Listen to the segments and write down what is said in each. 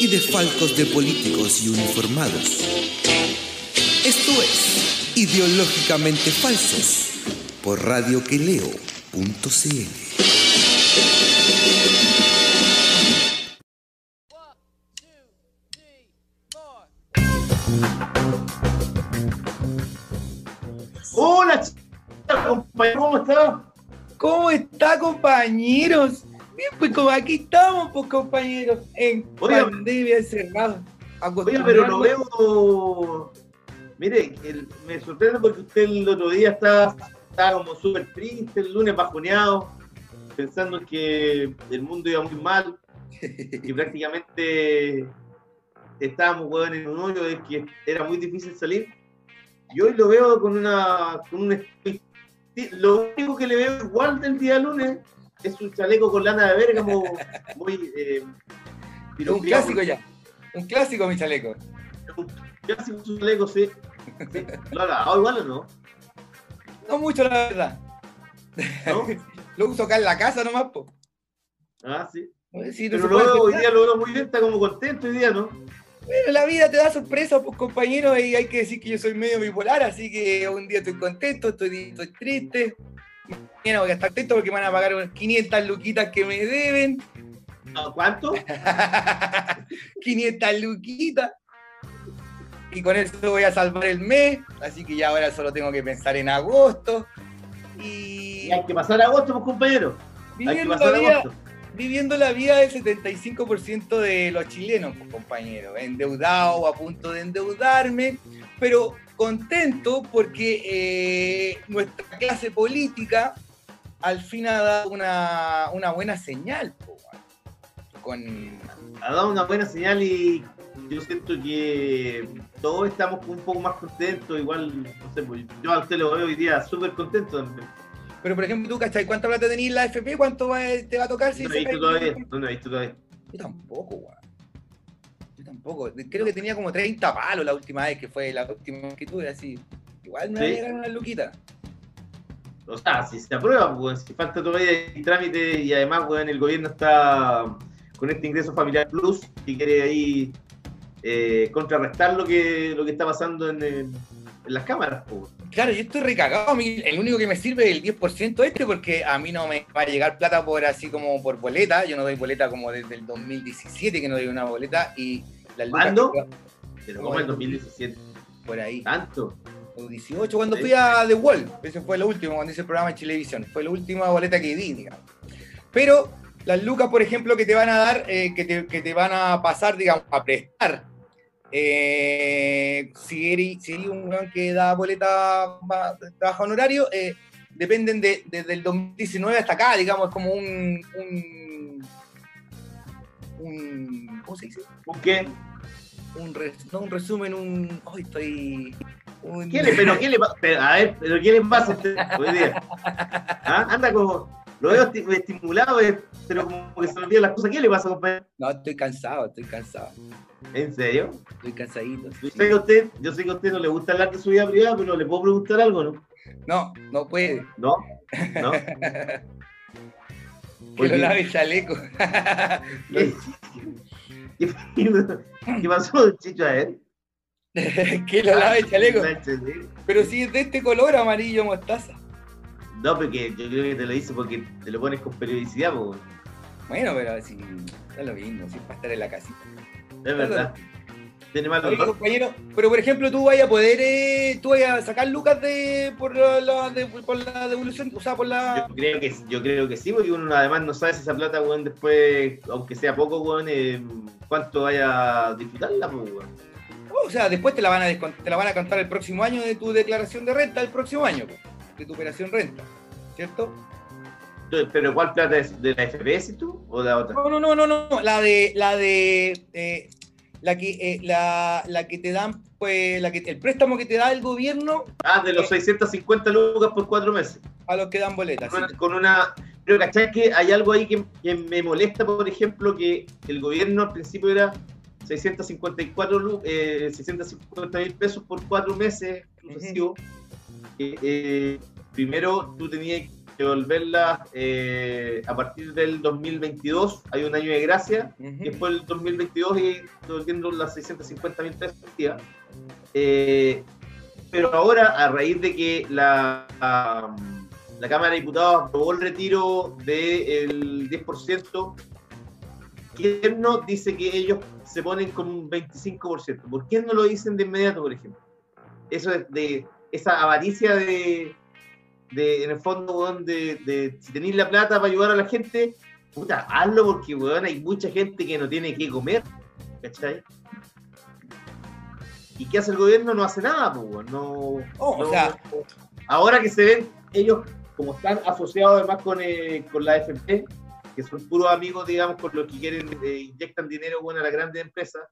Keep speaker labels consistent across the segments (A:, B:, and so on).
A: y desfalcos de políticos y uniformados. Esto es Ideológicamente Falsos por radioqueleo.cl.
B: Hola, compañero, ¿cómo está?
C: ¿Cómo está, compañeros? Bien, pues como aquí estamos, pues compañeros, en
B: Oiga.
C: pandemia encerrados.
B: Oiga, pero lo veo. Mire, el- me sorprende porque usted el otro día estaba, estaba como súper triste, el lunes bajoneado, pensando que el mundo iba muy mal, que prácticamente estábamos weón, en un hoyo de que era muy difícil salir. Y hoy lo veo con una. Con un lo único que le veo igual del día lunes es un chaleco con lana de Bérgamo muy. Eh,
C: Un clásico ya. Un clásico, mi chaleco.
B: Un chaleco, sí. sí. ¿Lo ha lavado igual o no?
C: No mucho, la verdad.
B: ¿No?
C: Lo uso acá en la casa nomás, pues.
B: Ah, sí.
C: Sí, no
B: Pero veo, hoy día lo veo muy bien, está como contento hoy día, ¿no?
C: Bueno, la vida te da sorpresas, pues compañero, y hay que decir que yo soy medio bipolar, así que un día estoy contento, estoy, estoy triste. Voy a estar atento porque me van a pagar unas 500 luquitas que me deben.
B: ¿A ¿Cuánto?
C: 500 luquitas. Y con eso voy a salvar el mes, así que ya ahora solo tengo que pensar en agosto. Y
B: Y hay que pasar agosto, pues, compañero. Hay que
C: viviendo la,
B: pasar
C: vida,
B: agosto.
C: viviendo la vida del 75% de los chilenos, pues, compañero. Endeudado o a punto de endeudarme, pero contento porque eh, nuestra clase política al fin ha dado una, una buena señal. po, con,
B: Ha dado una buena señal y yo siento que todos estamos un poco más contentos. Igual, no sé, pues, yo a usted lo veo hoy día súper contento.
C: Pero, por ejemplo, tú, ¿cachai? ¿Cuánta plata tenés en la FP? ¿Cuánto va- te va a tocar si
B: No he visto todavía. No he visto todavía.
C: Yo tampoco, weón. Yo tampoco. Creo que tenía como 30 palos la última vez que fue la última vez que tuve, así. Igual me va a
B: ¿Sí?
C: llegar una luquita.
B: O sea, si se aprueba, pues, si falta todavía el trámite y además, weón, el gobierno está con este ingreso familiar plus y quiere ahí eh, contrarrestar lo que, lo que está pasando en, las cámaras, pues.
C: Claro, yo estoy recagado. El único que me sirve es el 10% este, porque a mí no me va a llegar plata por así como por boleta. Yo no doy boleta como desde el 2017 que no doy una boleta. Y lucas
B: ¿Cuándo? Pero como el 2017.
C: Por ahí.
B: Tanto.
C: O 18, cuando fui a The Wall. Ese fue lo último, cuando hice el programa en Chilevisión. Fue la última boleta que di, digamos. Pero las lucas, por ejemplo, que te van a dar, eh, que, te, que te van a pasar, digamos, a prestar. eh, si eres, si un weón que da boleta, trabaja honorario, eh, dependen de, desde el 2019 hasta acá, digamos, es como un, un, un- ¿cómo se dice?
B: ¿Por qué?
C: Un, res- no un resumen, un, hoy estoy, un-
B: ¿Qué le, pero qué le pasa? A ver, pero ¿qué le pasa a usted hoy día? ¿Ah? Anda como. Lo veo esti- estimulado, eh, pero como que se me olvidan las cosas. ¿Qué le pasa, compañero?
C: No, estoy cansado, estoy cansado.
B: ¿En serio?
C: Estoy cansadito.
B: Yo
C: sí.
B: sé que a usted, yo sé que a usted no le gusta hablar de su vida privada, pero le puedo preguntar algo, ¿no?
C: No, no puede.
B: ¿No? ¿No?
C: Que lo lave el chaleco.
B: ¿Qué, ¿Qué, qué pasó, Chicho, a él?
C: que lo lave el chaleco.
B: Ah.
C: Pero si es de este color amarillo mostaza.
B: No, porque yo creo que te lo hice porque te lo pones con periodicidad, po.
C: Bueno, pero si es lo mismo, si es para estar en la casita.
B: Es verdad. Tiene mal
C: Oye, compañero, pero por ejemplo, tú vayas a poder, eh, tú vayas a sacar lucas de por la, la- de- por la devolución, o sea, por la.
B: Yo creo, que, yo creo que sí, porque uno además no sabe si esa plata, weón, después, aunque sea poco, weón, eh, cuánto vaya a disfrutarla, pues, weón.
C: O sea, después te la van a te la van a contar el próximo año de tu declaración de renta, el próximo año, de tu operación renta, ¿cierto?
B: ¿Pero cuál plata es? ¿De la FPS tú o de la otra?
C: No, no, no, no, no. La de, la de, eh, la que, eh, la, la que te dan, pues, la que, el préstamo que te da el gobierno
B: Ah, de los 650 lucas por cuatro meses.
C: a los que dan boletas.
B: Con
C: sí.
B: una, con una- pero ¿cachai que hay algo ahí que, que me molesta, por ejemplo, que el gobierno al principio era 654 lu- eh, 650 mil pesos por cuatro meses sucesivos. Eh, eh, primero tú tenías que devolverla eh, a partir del 2022, hay un año de gracia,
C: Ujú.
B: y después del 2022 y devolviendo las 650 mil pesos. Eh, pero ahora, a raíz de que la, la, la Cámara de Diputados aprobó el retiro del 10%, el gobierno dice que ellos se ponen con un 25%. ¿Por qué no lo dicen de inmediato, por ejemplo? Eso es de esa avaricia de, de en el fondo, weón, de, de si tenéis la plata para ayudar a la gente, puta, hazlo porque, weón, hay mucha gente que no tiene que comer, ¿cachai? ¿Y qué hace el gobierno? No hace nada, weón, no,
C: Oh, o
B: no-
C: sea-
B: ahora que se ven ellos, como están asociados además con, eh, con la FP, que son puros amigos, digamos, con los que quieren, eh, inyectan dinero bueno, a las grandes empresas,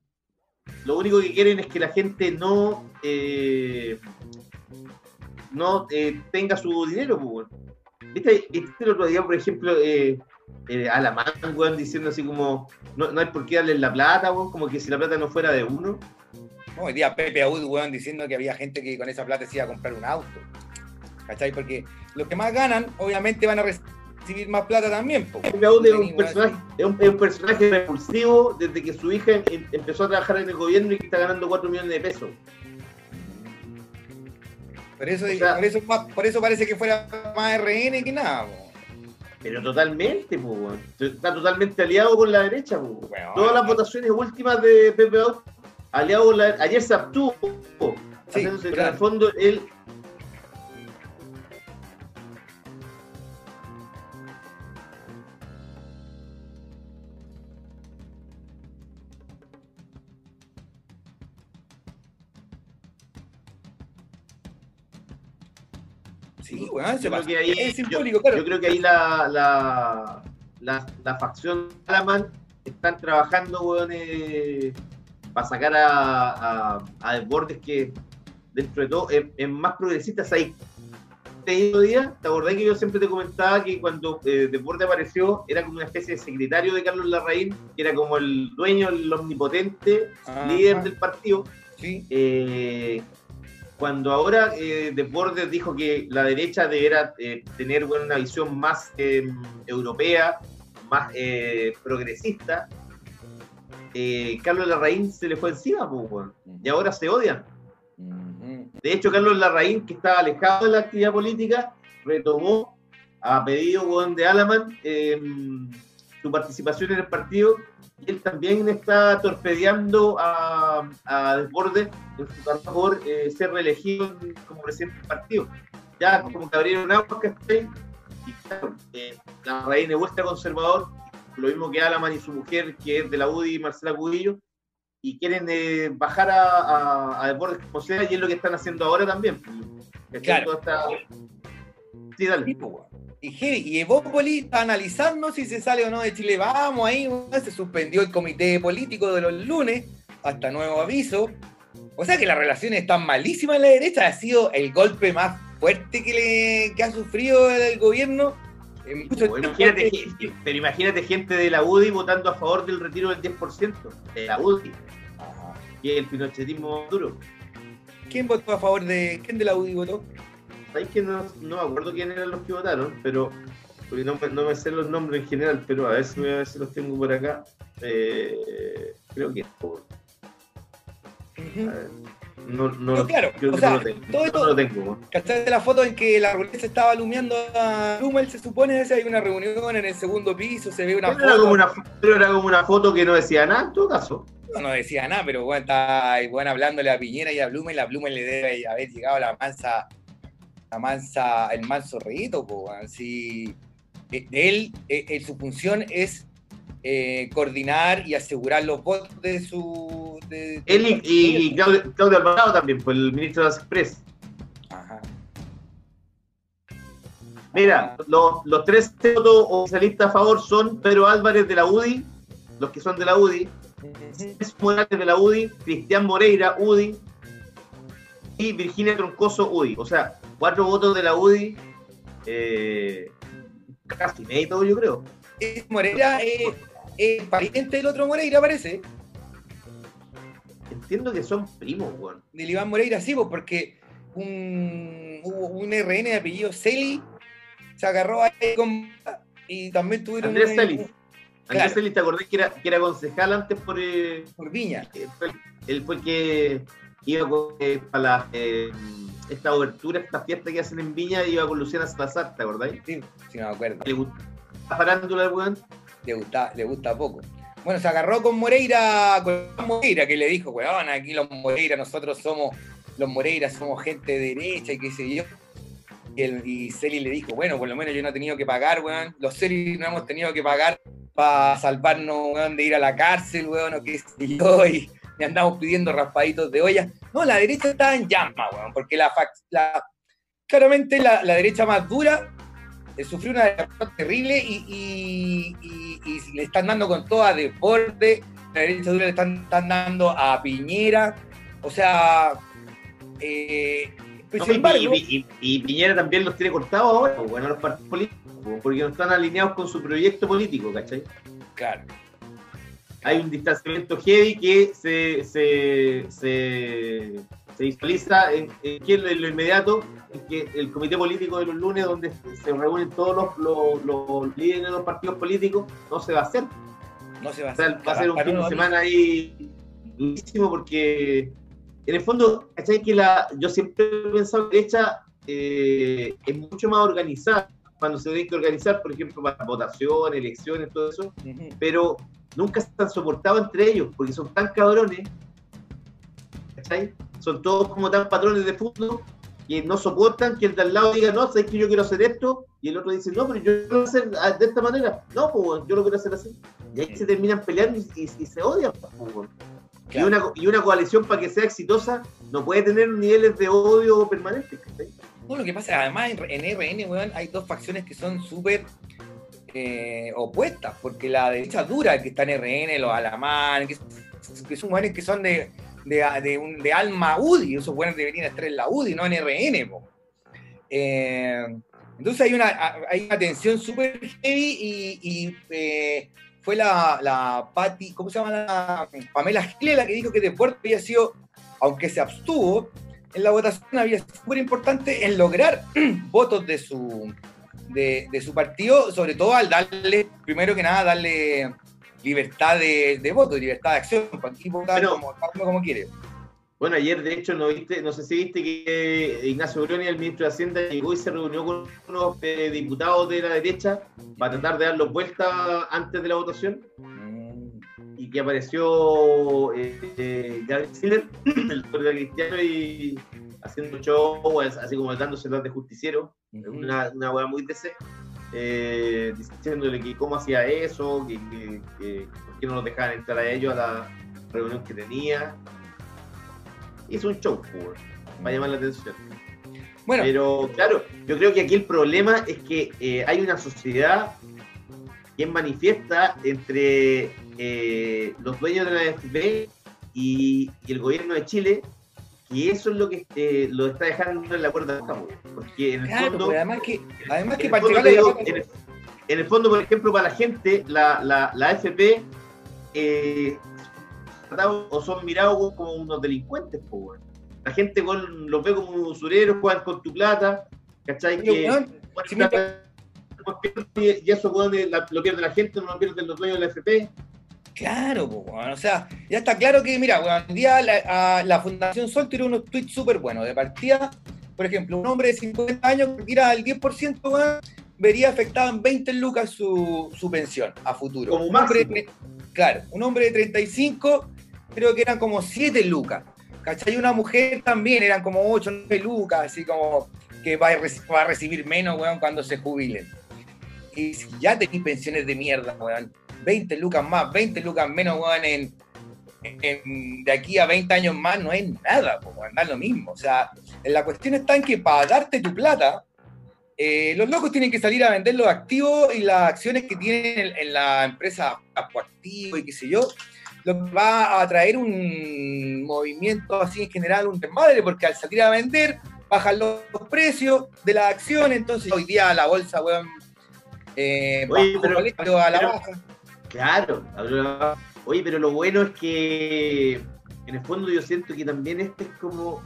B: lo único que quieren es que la gente no, eh, no eh, tenga su dinero, pues. ¿Viste, ¿Viste el otro día, por ejemplo, eh, eh, Alamán, weón, diciendo así como, no, no hay por qué darles la plata, weón, como que si la plata no fuera de uno?
C: No, Hoy día Pepe Aud, weón, diciendo que había gente que con esa plata se iba a comprar un auto. ¿Cachai? Porque los que más ganan, obviamente van a recibir más plata también. po.
B: Pepe Aud es un, personaje, es, un, es un personaje repulsivo desde que su hija em- empezó a trabajar en el gobierno y que está ganando 4 millones de pesos.
C: Por eso,
B: O sea-
C: por, eso, por eso parece que fuera más RN que nada. po.
B: Pero totalmente, está totalmente aliado con la derecha. Todas las votaciones últimas de Pepe aliado con la Ayer se abstuvo.
C: Sí,
B: en el fondo, él
C: Sí, weón, se
B: Yo creo
C: pasa.
B: que ahí-
C: es simbólico, claro.
B: Yo creo que ahí la, la, la, la facción Alaman están trabajando, weón, eh, para sacar a, a, a Desbordes que dentro de todo es, es más progresista. Ahí este día, ¿te acordás que yo siempre te comentaba que cuando eh, Desbordes apareció era como una especie de secretario de Carlos Larraín, que era como el dueño, el omnipotente
C: Ajá.
B: líder del partido?
C: Sí.
B: Eh, cuando ahora eh, Desbordes dijo que la derecha deberá eh, tener bueno, una visión más eh, europea, más eh, progresista, eh, Carlos Larraín se le fue encima, pues, weón. y ahora se odian. De hecho, Carlos Larraín, que estaba alejado de la actividad política, retomó a pedido weón, de Alaman eh, su participación en el partido y él también está torpedeando a, a Desbordes en su carrera por eh, ser reelegido como presidente del partido. Ya como que abrieron aguas, ¿cachai? Y claro, eh, Larraín es vuelta conservador, lo mismo que Alaman y su mujer, que es de la UDI, Marcela Cubillo, y quieren eh, bajar a, a, a Desbordes sea, y es lo que están haciendo ahora también. ¿cachai?
C: Claro.
B: Toda esta-
C: Weón. Y, y Evópoli está analizando si se sale o no de Chile. Vamos ahí, se suspendió el comité político de los lunes, hasta nuevo aviso. O sea que las relaciones están malísimas en la derecha. Ha sido el golpe más fuerte que, le, que ha sufrido el gobierno en mucho
B: imagínate, pero imagínate gente de la UDI votando a favor del retiro del 10%. De la UDI, que es el pinochetismo duro.
C: ¿Quién votó a favor de. ¿Quién de la UDI votó?
B: Sabéis que no, no me acuerdo quién eran los que votaron, pero porque no, me- no me sé los nombres en general, pero a ver si, a ver si los tengo por acá. Eh, creo que por- a ver, no, no,
C: No, claro,
B: creo
C: o sea,
B: no lo tengo.
C: todo
B: no
C: esto-
B: lo tengo.
C: ¿Cachaste la foto en que la reunión se estaba alumiando a Blumel? Se supone que hay una reunión en el segundo piso, se ve una
B: Pero era, como
C: foto.
B: una, pero era como una foto que no decía nada en todo caso.
C: No, no decía nada, pero bueno, está bueno, hablándole a Piñera y a Blumen, la Blumen le debe haber llegado la mansa, la mansa, el manso pues, así. Él, eh, eh, su función es eh, coordinar y asegurar los votos de su. de-
B: Él y, y- y Claudio, Claudio Alvarado también, pues el ministro de las Express.
C: Ajá.
B: Mira, los, los tres votos oficialistas a favor son Pedro Álvarez de la UDI, los que son de la UDI, Morales de la UDI, Cristian Moreira, UDI, y Virginia Troncoso, UDI. O sea, cuatro votos de la UDI, eh, casi todo yo creo.
C: Moreira es, pariente del otro Moreira, parece.
B: Entiendo que son primos, weón.
C: Del Iván Moreira, sí, pues, porque un, un RN de apellido Celi se agarró ahí con. Y también tuvieron.
B: Andrés Celis. Andrés Celis, ¿te acordás que era, que era concejal antes por. Eh,
C: por Viña.
B: él fue el que iba eh, para la, eh, esta obertura, esta fiesta que hacen en Viña, iba con Luciana Salazar, ¿te acordás?
C: Sí, sí, me acuerdo.
B: ¿Le gusta la farándula del weón?
C: Le gusta, le gusta poco. Bueno, se agarró con Moreira, con Moreira, que le dijo, weón, aquí los Moreira, nosotros somos, los Moreira somos gente derecha y qué sé yo. Y, el, y Celi le dijo, bueno, por lo menos yo no he tenido que pagar, weón. Los Celi no hemos tenido que pagar para salvarnos, weón, de ir a la cárcel, weón, o qué sé yo. Y, le andamos pidiendo raspaditos de olla. No, la derecha está en llama, weón, porque la, la claramente la, derecha más dura eh, sufrió una derrota terrible y, le están dando con todo a Deporte, la derecha dura le están, dando a Piñera, o sea...
B: Eh, pues, y, Piñera también los tiene cortados ahora, pues, bueno, los partidos políticos, porque no están alineados con su proyecto político, ¿cachai?
C: Claro
B: hay un distanciamiento heavy que se, se, se, se visualiza en, en, lo inmediato, en que el comité político de los lunes, donde se reúnen todos los, los, líderes de los partidos políticos, no se va a hacer.
C: No se va a hacer.
B: va a ser un fin de semana ahí durísimo porque en el fondo, ¿cachai? Que la, yo siempre he pensado que la derecha eh, es mucho más organizada cuando se tiene que organizar, por ejemplo, para votación, elecciones, todo eso, pero nunca están soportados entre ellos, porque son tan cabrones, ¿cachai? Son todos como tan patrones de fútbol que no soportan que el de al lado diga, no, sabes que yo quiero hacer esto, y el otro dice, no, pero yo quiero hacer de esta manera, no, pues yo lo quiero hacer así. Y ahí se terminan peleando y, se odian, pues, y, una, y una coalición para que sea exitosa no puede tener niveles de odio permanentes.
C: No, lo que pasa, además en, RN, hay dos facciones que son súper eh, opuestas, porque la derecha dura que está en RN, los alamán, que, son buenos que son de, de, alma UDI, esos buenos deberían estar en la UDI, no en RN. Eh, entonces hay una, hay una tensión súper heavy y, eh, fue la, la Patti, ¿cómo se llama? La Pamela Giles la que dijo que Deporte había sido, aunque se abstuvo, en la votación había sido súper importante en lograr votos de su, de, su partido, sobre todo al darle, primero que nada, darle libertad de, de voto, libertad de acción, para votar como, como, quiere.
B: Bueno, ayer de hecho no viste, no sé si viste que Ignacio Bruni, el ministro de Hacienda, llegó y se reunió con unos eh, diputados de la derecha para tratar de darlos vuelta antes de la votación. Y que apareció eh, Gabriel Siller, el doctor cristiano, y haciendo show, así como dándose las de justiciero una, una hueá muy DC, eh, diciéndole que cómo hacía eso, que, por qué no nos dejaban entrar a ellos a la reunión que tenía. Hizo un show, para llamar la atención. Bueno. Pero claro, yo creo que aquí el problema es que eh, hay una sociedad que manifiesta entre eh, los dueños de la AFP y, y, el gobierno de Chile y eso es lo que eh, lo está dejando en la cuerda porque en el fondo
C: además que además que
B: en, el fondo, por ejemplo para la gente la, la, la AFP eh, o son mirados como unos delincuentes pues, la gente con, los ve como usureros juegan con tu plata ¿cachai? que, y eso lo pierde la gente no lo pierden los dueños de la AFP
C: Claro, o sea, ya está claro que, mira, bueno, un día la, Fundación Sol tiró unos tweets súper buenos. De partida, por ejemplo, un hombre de 50 años que tira al 10%, vería afectada en 20 lucas su, pensión a futuro.
B: Como un hombre,
C: claro, un hombre de 35, creo que eran como 7 lucas. ¿Cachai? Una mujer también eran como 8, 9 lucas, así como que va a, recibir menos, weón, cuando se jubilen. Y si ya tenéis pensiones de mierda, weón 20 lucas más, 20 lucas menos, weón, en, de aquí a 20 años más no es nada, pues, andar lo mismo. O sea, la cuestión está en que para darte tu plata, eh, los locos tienen que salir a vender los activos y las acciones que tienen en, la empresa activo y qué sé yo. lo que va a traer un movimiento así en general, un desmadre, porque al salir a vender, bajan los precios de la acción, entonces hoy día la bolsa, weón, eh,
B: Oye, pero-
C: pero, a la
B: pero-
C: baja.
B: Claro. Oye, pero lo bueno es que en el fondo yo siento que también este es como,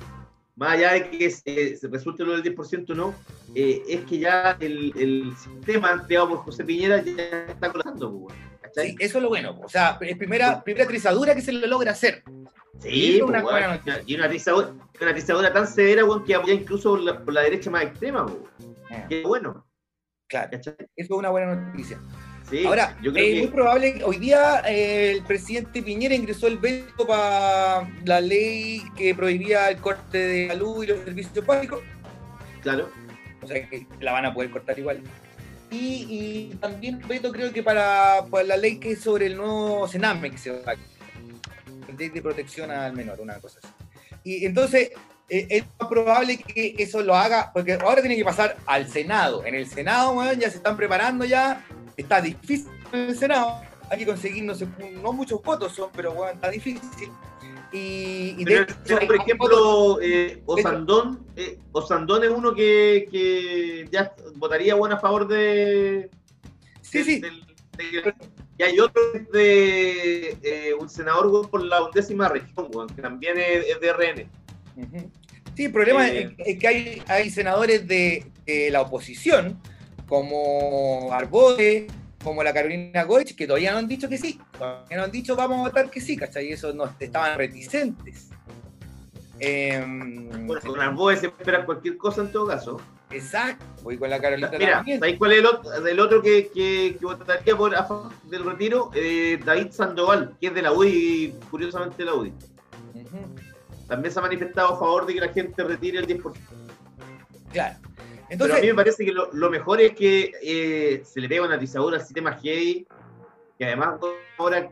B: más allá de que se, se resulte lo del 10% o no, eh, es que ya el, el sistema creado por José Piñera ya está colapsando, pues.
C: Sí, eso es lo bueno. O sea, es primera, primera trizadura que se le logra hacer.
B: Sí,
C: es
B: pues,
C: una buena
B: y atizadura tan severa, que apoya incluso por la, por la derecha más extrema, weón. Qué bueno,
C: Claro,
B: ¿cachai?
C: eso es una buena noticia.
B: Sí,
C: Ahora,
B: yo creo
C: es
B: que...
C: muy probable que hoy día eh, el presidente Piñera ingresó el veto para la ley que prohibía el corte de la luz y los servicios básicos.
B: Claro.
C: o sea que la van a poder cortar igual. Y, y también veto creo que para, para la ley que es sobre el nuevo Sename que se va a ley de protección al menor, una cosa así. Y entonces eh, es más probable que eso lo haga, porque ahora tiene que pasar al Senado. En el Senado, weón, ya se están preparando ya, está difícil en el Senado, hay que conseguir, no sé, no muchos votos son, pero weón, está difícil. Y, y de
B: Pero,
C: hecho, hay
B: por ejemplo, eh, Osandón, eh, Osandón es uno que, que ya votaría bueno a favor de.
C: Sí, sí.
B: del- de- y hay otro de eh, un senador por la undécima región, que también es, es de RN.
C: Sí, el problema
B: Eh,
C: es, es que hay, hay senadores de, de la oposición, como Arbode, como la Carolina Goich, que todavía no han dicho que sí. Todavía no han dicho vamos a votar que sí, ¿cachai? Y eso no, estaban reticentes. Em,
B: Bueno, con Arboe se espera cualquier cosa en todo caso.
C: exacto, voy con la Carolina
B: Mira,
C: también.
B: ¿sabéis cuál es el otro, el otro que, que, que votaría por a favor del retiro? Eh, David Sandoval, que es de la UDI, curiosamente de la UDI. También se ha manifestado a favor de que la gente retire el 10%.
C: Claro.
B: Pero a mí me parece que lo, lo mejor es que eh, se le pega una atizadura al sistema heavy, que además ahora,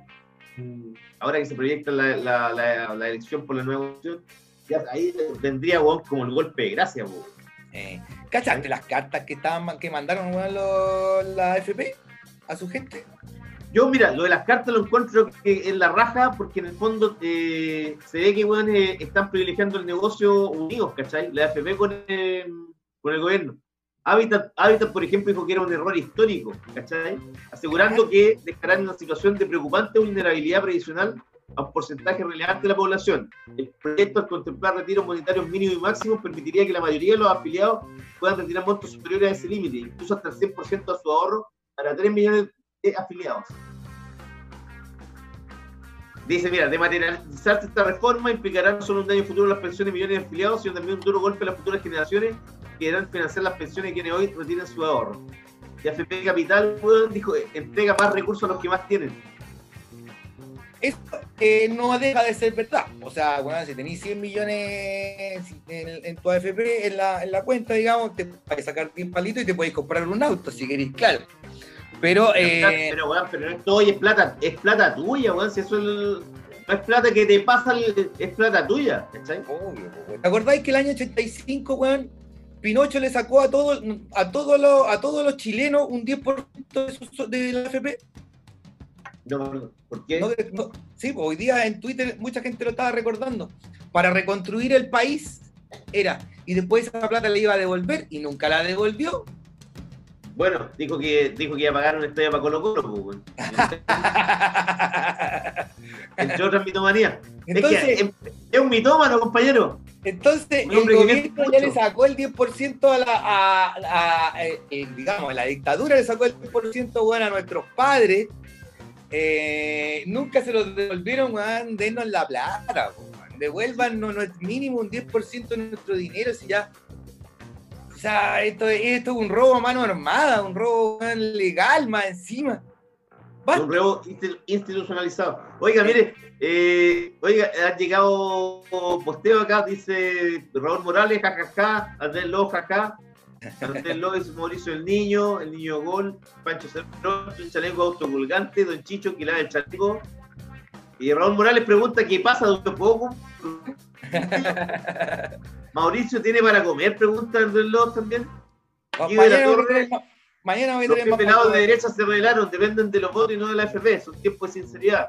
B: ahora que se proyecta la, la, la, la elección por la nueva opción, ya ahí vendría como el golpe de gracia. weón.
C: eh, ¿cachaste las cartas que estaban que mandaron la FP a su gente?
B: Yo, mira, lo de las cartas lo encuentro es la raja, porque en el fondo eh, se ve que weón, eh, están privilegiando el negocio unidos, ¿cachai? La AFP con el, con el gobierno. Habitat, por ejemplo, dijo que era un error histórico, ¿cachai? Asegurando que dejarán una situación de preocupante vulnerabilidad previsional a un porcentaje relevante de la población. El proyecto, al contemplar retiros monetarios mínimos y máximos, permitiría que la mayoría de los afiliados puedan retirar montos superiores a ese límite, incluso hasta el 100% de su ahorro para 3 millones de afiliados. Dice, mira, de materializarse esta reforma implicará no solo un daño futuro a las pensiones de millones de afiliados, sino también un duro golpe a las futuras generaciones que deberán financiar las pensiones de quienes hoy retiran su ahorro. Y AFP Capital, dijo, entrega más recursos a los que más tienen.
C: Eso eh, no deja de ser verdad. O sea, bueno, si tenéis 100 millones en, tu AFP, en la, en la cuenta, digamos, te puedes sacar 10 palitos y te puedes comprar un auto, si queréis, claro. Pero, eh,
B: pero, weón, pero no es todo hoy es plata, es plata tuya, weón, si eso es el- no es plata que te pasa, es plata tuya, ¿cachai?
C: obvio, po, weón. ¿te acordáis que el año 85, weón, Pinocho le sacó a, todo, a, todos los, a todos los chilenos un 10% de, su- de la AFP?
B: No, ¿por qué?
C: No, no, sí, pues hoy día en Twitter mucha gente lo estaba recordando. Para reconstruir el país era, y después esa plata le iba a devolver y nunca la devolvió.
B: Bueno, dijo que, dijo que iba a pagar una estrella para Colo Colo, pues, weón. Entre otras mitomanías.
C: Entonces,
B: es, que es, es un mitómano, compañero.
C: entonces el gobierno ya le sacó el 10% a la, a, a- eh, eh, digamos, la dictadura le sacó el 10% bueno, a nuestros padres. Eh, nunca se los devolvieron, weón, denos la plata, weón. devuélvanos no, mínimo un 10% de nuestro dinero si ya. O sea, esto, es- esto es un robo a mano armada, un robo legal más encima. Basta.
B: Un insti- institucionalizado. Oiga, mire, eh, oiga, ha llegado posteo acá, dice Raúl Morales, jajaja, Andrés jaja. Andrés es Mauricio el Niño, el Niño Gol, Pancho Cerrón, un chaleco autocolgante, Don Chicho, que lava el chaleco. Y Raúl Morales pregunta qué pasa, Don Poco. Mauricio tiene para comer, pregunta Andrés Lobo también. Y de la
C: mañana, voy a
B: Torre,
C: mañana voy a
B: Los
C: tener más
B: pelados de derecha se revelaron, dependen de los votos y no de la FP, son tiempos de sinceridad.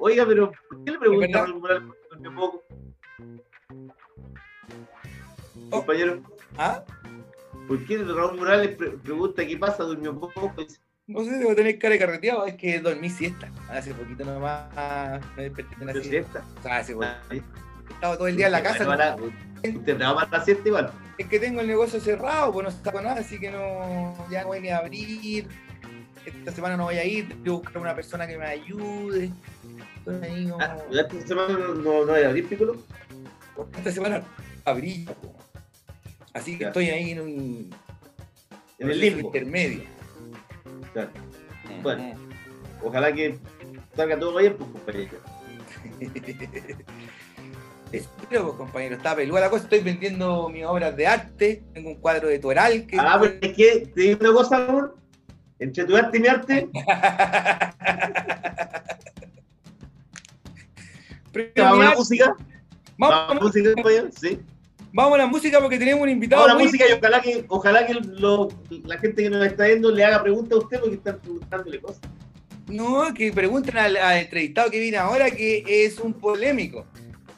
B: Oiga, pero ¿por qué le pregunta a Raúl Morales por durmió poco? Compañero,
C: ¿Ah?
B: ¿por qué Raúl Morales pre- pregunta qué pasa? ¿Durmió poco? Dice,
C: No sé, debo tener cara de carreteado, es que dormí siesta. Hace poquito nomás me desperté de una
B: ¿pero
C: siesta.
B: siesta?
C: O sea, hace poquito. Estado todo el día en la casa.
B: Para- Usted trabaja para la siesta igual.
C: Es que tengo el negocio cerrado, pues no saco nada, así que no, ya no voy ni a abrir. Esta semana no voy a ir, tengo que buscar una persona que me ayude. Estoy ahí como-
B: Ah, ¿Esta semana no, no, no hay abrir Piccolo?
C: Esta semana abrí. po. Así que estoy ahí en un
B: En el limbo.
C: intermedio.
B: Claro. Bueno. Ojalá que salga todo bien, pues, compañero.
C: Pues, compañero, está peluda la cosa. Estoy vendiendo mis obras de arte. Tengo un cuadro de Toral que.
B: Ah, pero es que te digo una cosa, amor. Entre tu arte y mi arte, vamos a la música.
C: Vamos,
B: a la música, compañero. Sí.
C: vamos a la música porque tenemos un invitado.
B: Vamos a la música y ojalá que, ojalá que lo- la gente que nos está viendo le haga preguntas a usted porque están preguntándole cosas.
C: No, que pregunten al, al entrevistado que viene ahora que es un polémico.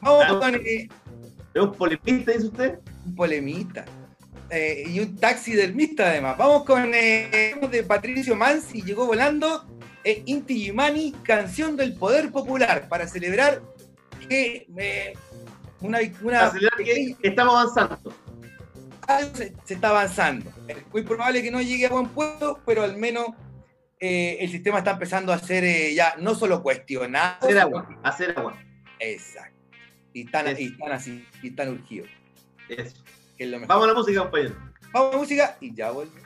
C: Vamos
B: Ah.
C: con eh,
B: ¿Es un polemista, dice usted?
C: un polemista. Eh, y un taxidermista además. Vamos con eh, de Patricio Mansi, llegó volando. Eh, Inti Gimani, canción del poder popular, para celebrar que una, una
B: Para acelerar que estamos avanzando.
C: algo se, se está avanzando. Es muy probable que no llegue a buen puerto, pero al menos eh, el sistema está empezando a ser eh, ya no solo cuestionado.
B: Hacer agua, hacer agua.
C: Exacto. Y
B: Eso.
C: y están así, y están urgidos,
B: Eso.
C: que es lo mejor.
B: Vamos a la música, compañero.
C: Vamos a la música y ya volvemos.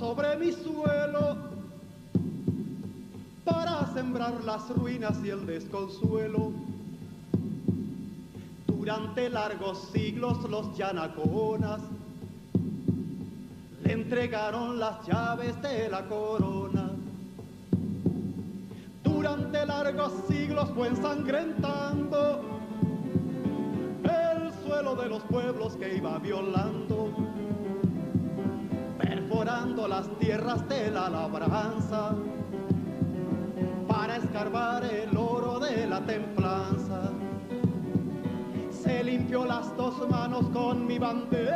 D: Sobre mi suelo para sembrar las ruinas y el desconsuelo. Durante largos siglos los yanaconas le entregaron las llaves de la corona. Durante largos siglos fue ensangrentando el suelo de los pueblos que iba violando perforando las tierras de la labranza para escarbar el oro de la templanza. Se limpió las dos manos con mi bandera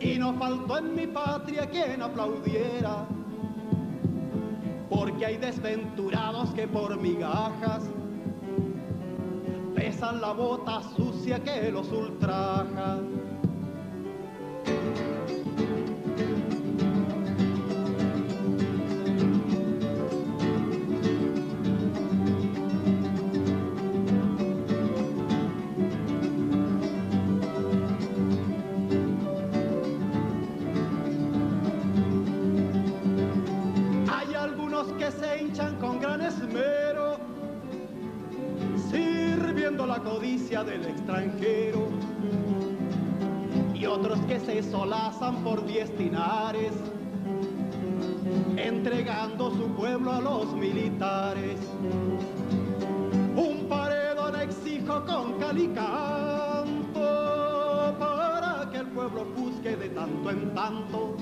D: y no faltó en mi patria quien aplaudiera. Porque hay desventurados que por migajas pesan la bota sucia que los ultraja. La codicia del extranjero. Y otros que se solazan por diez dinares, entregando su pueblo a los militares. Un paredón exijo con calicanto para que el pueblo busque de tanto en tanto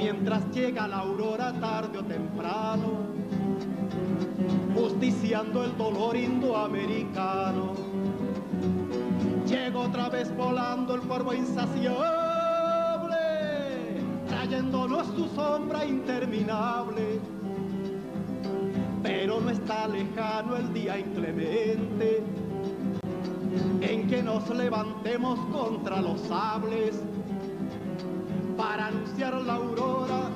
D: mientras llega la aurora tarde o temprano, justiciando el dolor indoamericano. Llega otra vez volando el cuervo insaciable, trayéndonos su sombra interminable. Pero no está lejano el día inclemente en que nos levantemos contra los sables para anunciar la aurora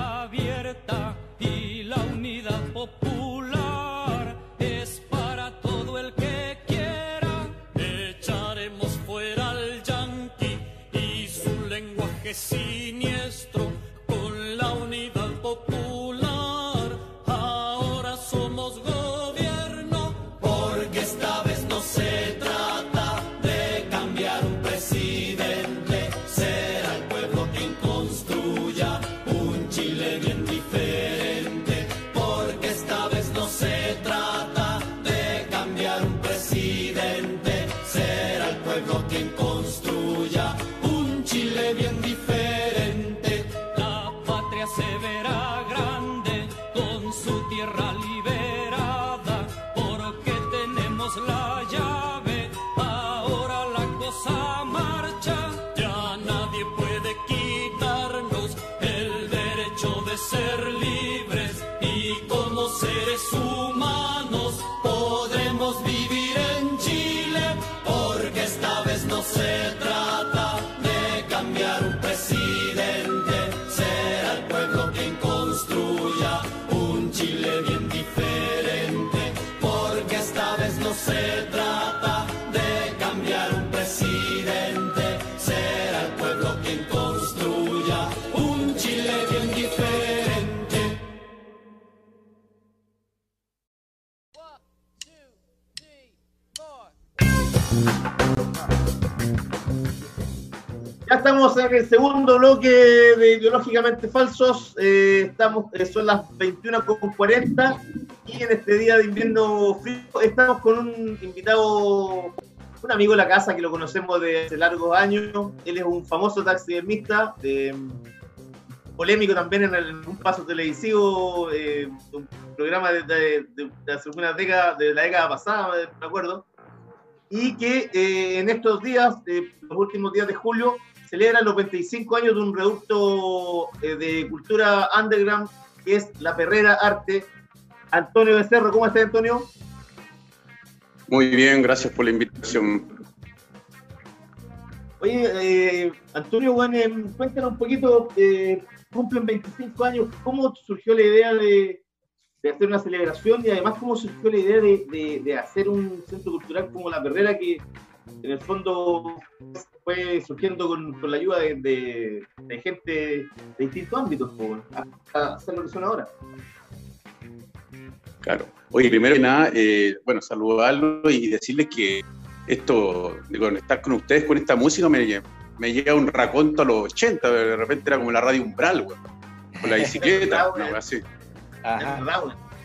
E: abierta y la unidad popular
B: segundo bloque de Ideológicamente Falsos. Eh, estamos, eh, son las 21.40 y en este día de invierno frío estamos con un invitado, un amigo de la casa que lo conocemos de hace largos años. Él es un famoso taxidermista, eh, polémico también en, el- en un paso televisivo, eh, un programa de, de- de- de hace unas décadas, de la década pasada, me acuerdo y que eh, en estos días, eh, los últimos días de julio, celebran los 25 años de un reducto eh, de cultura underground que es La Perrera Arte. Antonio Becerro, ¿cómo estás, Antonio?
F: Muy bien, gracias por la invitación.
B: Oye, eh, Antonio, bueno, eh, cuéntanos un poquito, eh, cumplen 25 años, ¿cómo surgió la idea de, de hacer una celebración y además cómo surgió la idea de, de- de hacer un centro cultural como La Perrera que en el fondo fue surgiendo con, con la ayuda de, de- de gente de distintos ámbitos, pues, hasta hacer lo que son ahora?
F: Claro. Oye, primero que nada, eh, bueno, saludarlo y decirles que esto de conectar con ustedes con esta música me, me llega un raconto a los 80, de repente era como la radio umbral, güey, con la bicicleta, una wea así.
C: Ajá.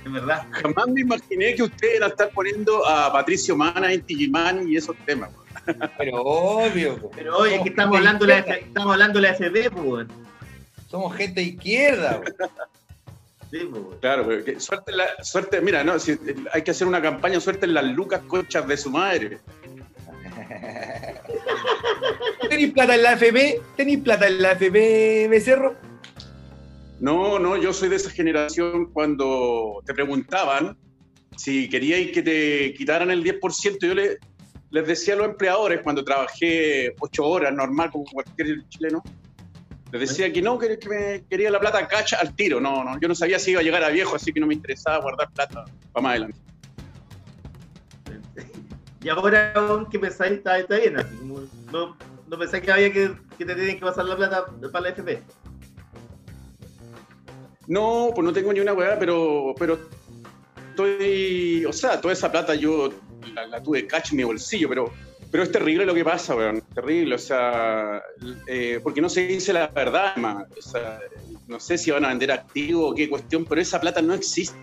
B: Es verdad.
F: Jamás me imaginé que ustedes iban a estar poniendo a Patricio Mana, Inti Gimani y esos temas. güey.
C: Pero obvio. po.
B: Pero oye, es que estamos hablando de la, estamos hablando de la FB, pues.
C: Somos gente izquierda.
B: Sí.
F: Claro, suerte, en la, suerte, mira, no, si, hay que hacer una campaña suerte en las lucas conchas de su madre.
C: ¿Tenéis plata en la FB? ¿Tenéis plata en la FB, Becerro?
F: No, no, yo soy de esa generación cuando te preguntaban si queríais que te quitaran el 10%, yo le- les decía a los empleadores cuando trabajé ocho horas, normal como cualquier chileno, les decía que no, que, que me quería la plata cacha al tiro. No, no, yo no sabía si iba a llegar a viejo, así que no me interesaba guardar plata para más adelante.
B: Y ahora, ¿qué pensáis? Está, está bien. No, no pensáis que había que, que te tienen que pasar la plata para la FP.
F: No, pues no tengo ni una weá, pero, pero estoy. O sea, toda esa plata yo la, tuve cacho en mi bolsillo, pero, pero es terrible lo que pasa, weón. Terrible, o sea, eh, porque no se dice la verdad, más. O sea, no sé si van a vender activo o qué cuestión, pero esa plata no existe.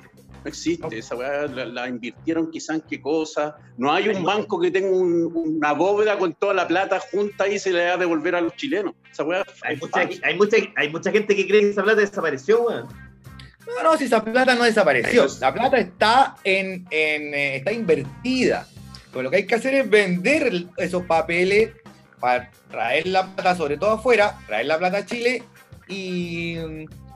F: No existe, esa weá la, la invirtieron quizás en qué cosa. No hay un banco que tenga un- una bóveda con toda la plata junta y se le va a devolver a los chilenos. Esa weá
B: Hay mucha, hay, mucha, hay mucha gente que cree que esa plata desapareció, weón.
C: No, no, si esa plata no desapareció.
F: Eso
C: La plata está en, en, eh, está invertida. Pero lo que hay que hacer es vender esos papeles para traer la plata, sobre todo afuera, traer la plata a Chile y.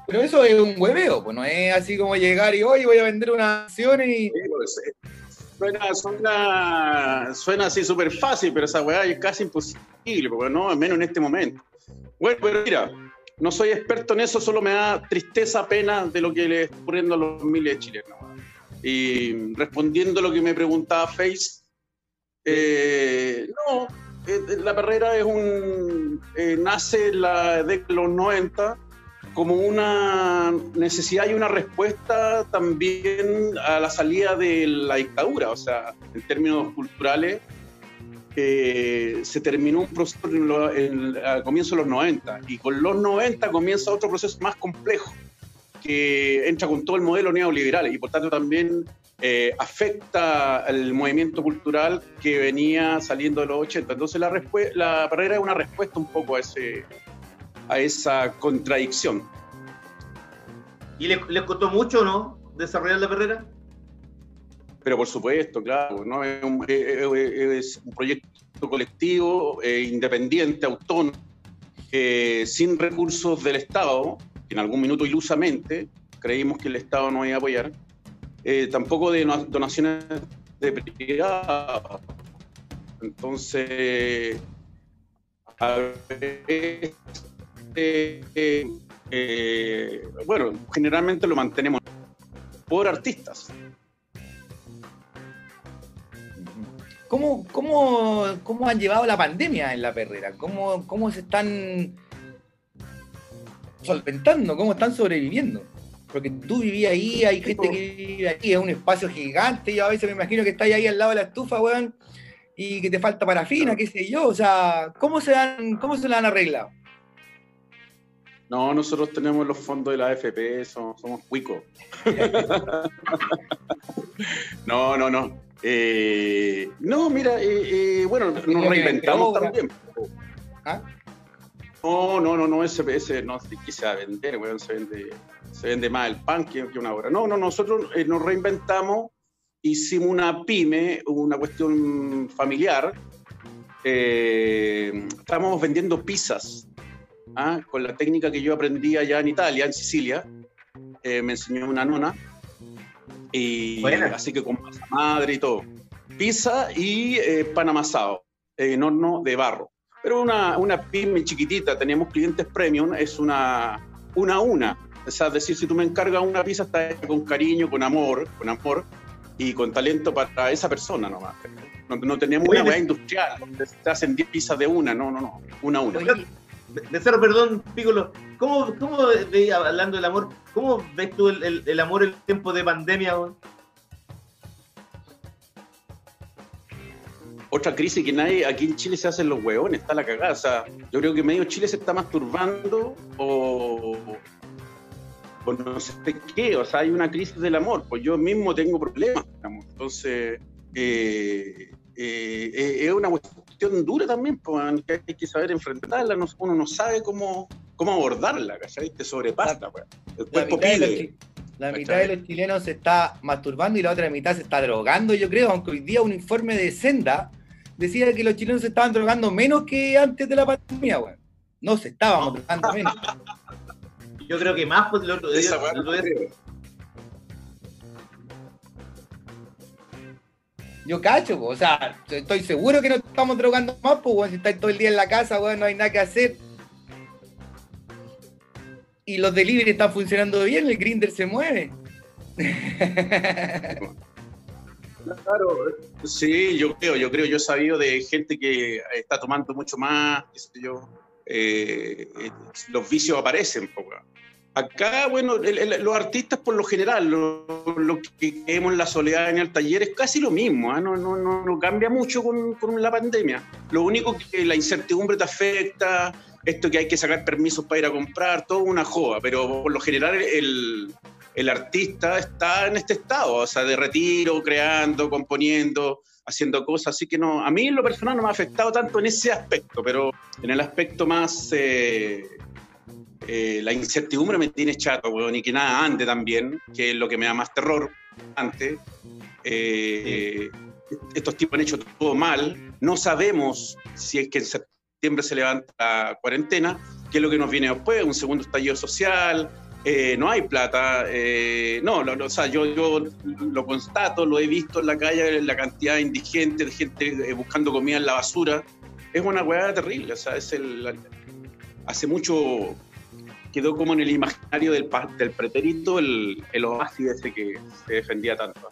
C: Pero eso es un hueveo, pues no es así como llegar y hoy voy a vender una acción y.
F: Pues, eh, Suena, suena, suena así súper fácil, pero esa weá es casi imposible, porque no, al menos en este momento. Bueno, pero mira, no soy experto en eso, solo me da tristeza, pena de lo que le está ocurriendo a los miles de chilenos. Y respondiendo a lo que me preguntaba Face, eh, no, eh, la perrera es un. eh, nace en la de los 90 como una necesidad y una respuesta también a la salida de la dictadura, o sea, en términos culturales, eh, se terminó un proceso en lo- en- a comienzos de los 90 y con los 90 comienza otro proceso más complejo que entra con todo el modelo neoliberal y por tanto también eh, afecta al movimiento cultural que venía saliendo de los 80. Entonces la, la es una respuesta un poco a ese, a esa contradicción.
B: ¿Y les, les costó mucho, no? Desarrollar la perrera.
F: Pero por supuesto, claro, ¿no? es, un, es- proyecto colectivo, eh, independiente, autónomo, eh, sin recursos del Estado, que en algún minuto ilusamente creímos que el Estado no iba a apoyar, eh, tampoco de donaciones de privados. Entonces, a veces, eh, bueno, generalmente lo mantenemos por artistas.
C: ¿Cómo, cómo, cómo han llevado la pandemia en la perrera? ¿Cómo, cómo se están solventando? ¿Cómo están sobreviviendo? Porque tú vivías ahí, hay gente que vive aquí, es un espacio gigante. Yo a veces me imagino que estás ahí al lado de la estufa, weón, y que te falta parafina, qué sé yo. O sea, ¿cómo se, han, cómo se la han arreglado?
F: No, nosotros tenemos los fondos de la AFP, somos, somos cuicos. no, no, no. Eh, no, mira, eh, eh, bueno, nos reinventamos también.
C: ¿Ah?
F: No, no, no, no, ese, ese no se quise vender, weón, se vende, se vende más el pan que, que una obra. No, no, nosotros eh, nos reinventamos, hicimos una pyme, una cuestión familiar. Eh, estábamos vendiendo pizzas ¿ah? con la técnica que yo aprendí allá en Italia, en Sicilia. Eh, me enseñó una nona. Y
B: Buena.
F: así que con masa madre y todo. Pizza y eh, pan amasado en horno de barro. Pero una, una pyme chiquitita, teníamos clientes premium, es una una a una. O sea, es decir, si tú me encargas una pizza, está hecha con cariño, con amor, con amor y con talento para esa persona nomás. No, no tenemos
B: Oye,
F: una weá industrial, donde se hacen 10 pizzas de una, no, no, no, una a una.
C: Oye,
B: Becerro, perdón, Piccolo. ¿Cómo, cómo ve- hablando del amor, cómo ves tú el, el- amor en tiempo de pandemia? weón?
F: otra crisis que nadie, aquí en Chile se hacen los hueones, está la cagada. O sea, yo creo que medio Chile se está masturbando o, o no sé qué. O sea, hay una crisis del amor. Pues yo mismo tengo problemas amor. Entonces, eh, eh, eh, es una cuestión dura también, pues, que hay que saber enfrentarla. No- uno no sabe cómo, cómo abordarla, ¿cachai? Te sobrepasa, pues. El
C: la
F: cuerpo
C: mitad, de los,
F: pide.
C: la mitad de los chilenos se está masturbando y la otra mitad se está drogando, yo creo, aunque hoy día un informe de Senda decía que los chilenos se estaban drogando menos que antes de la pandemia, weón. No se estábamos drogando menos.
B: Yo creo que más, pues el otro día.
F: Esa weá
B: el
F: no
B: otro día-
C: Yo cacho, o sea, estoy seguro que no estamos drogando más, pues, weón, si estáis todo el día en la casa, weón, no hay nada que hacer. Y los delivery están funcionando bien, el grinder se mueve.
F: Claro, sí, yo creo, yo creo, yo he sabido de gente que está tomando mucho más, qué sé yo, eh, eh, los vicios aparecen, po. Acá, bueno, el- el- los artistas por lo general, lo, lo que vemos en la soledad en el taller es casi lo mismo, ¿ah? no, no, no, no cambia mucho con, con la pandemia. Lo único que la incertidumbre te afecta, esto que hay que sacar permisos para ir a comprar, todo una joda, pero por lo general el, el artista está en este estado, o sea, de retiro, creando, componiendo, haciendo cosas, así que no, a mí en lo personal no me ha afectado tanto en ese aspecto, pero en el aspecto más... eh, eh, la incertidumbre me tiene chato, weón, y que nada ande también, que es lo que me da más terror antes. Eh, Estos tipos han hecho todo mal. No sabemos si es que en septiembre se levanta la cuarentena, qué es lo que nos viene después, un segundo estallido social. eh, no hay plata, no, o sea, yo, lo constato, lo he visto en la calle, la cantidad de indigentes, de gente buscando comida en la basura, es una weá terrible, o sea, hace mucho quedó como en el imaginario del, del pretérito el, el oasis ese que se defendía tanto.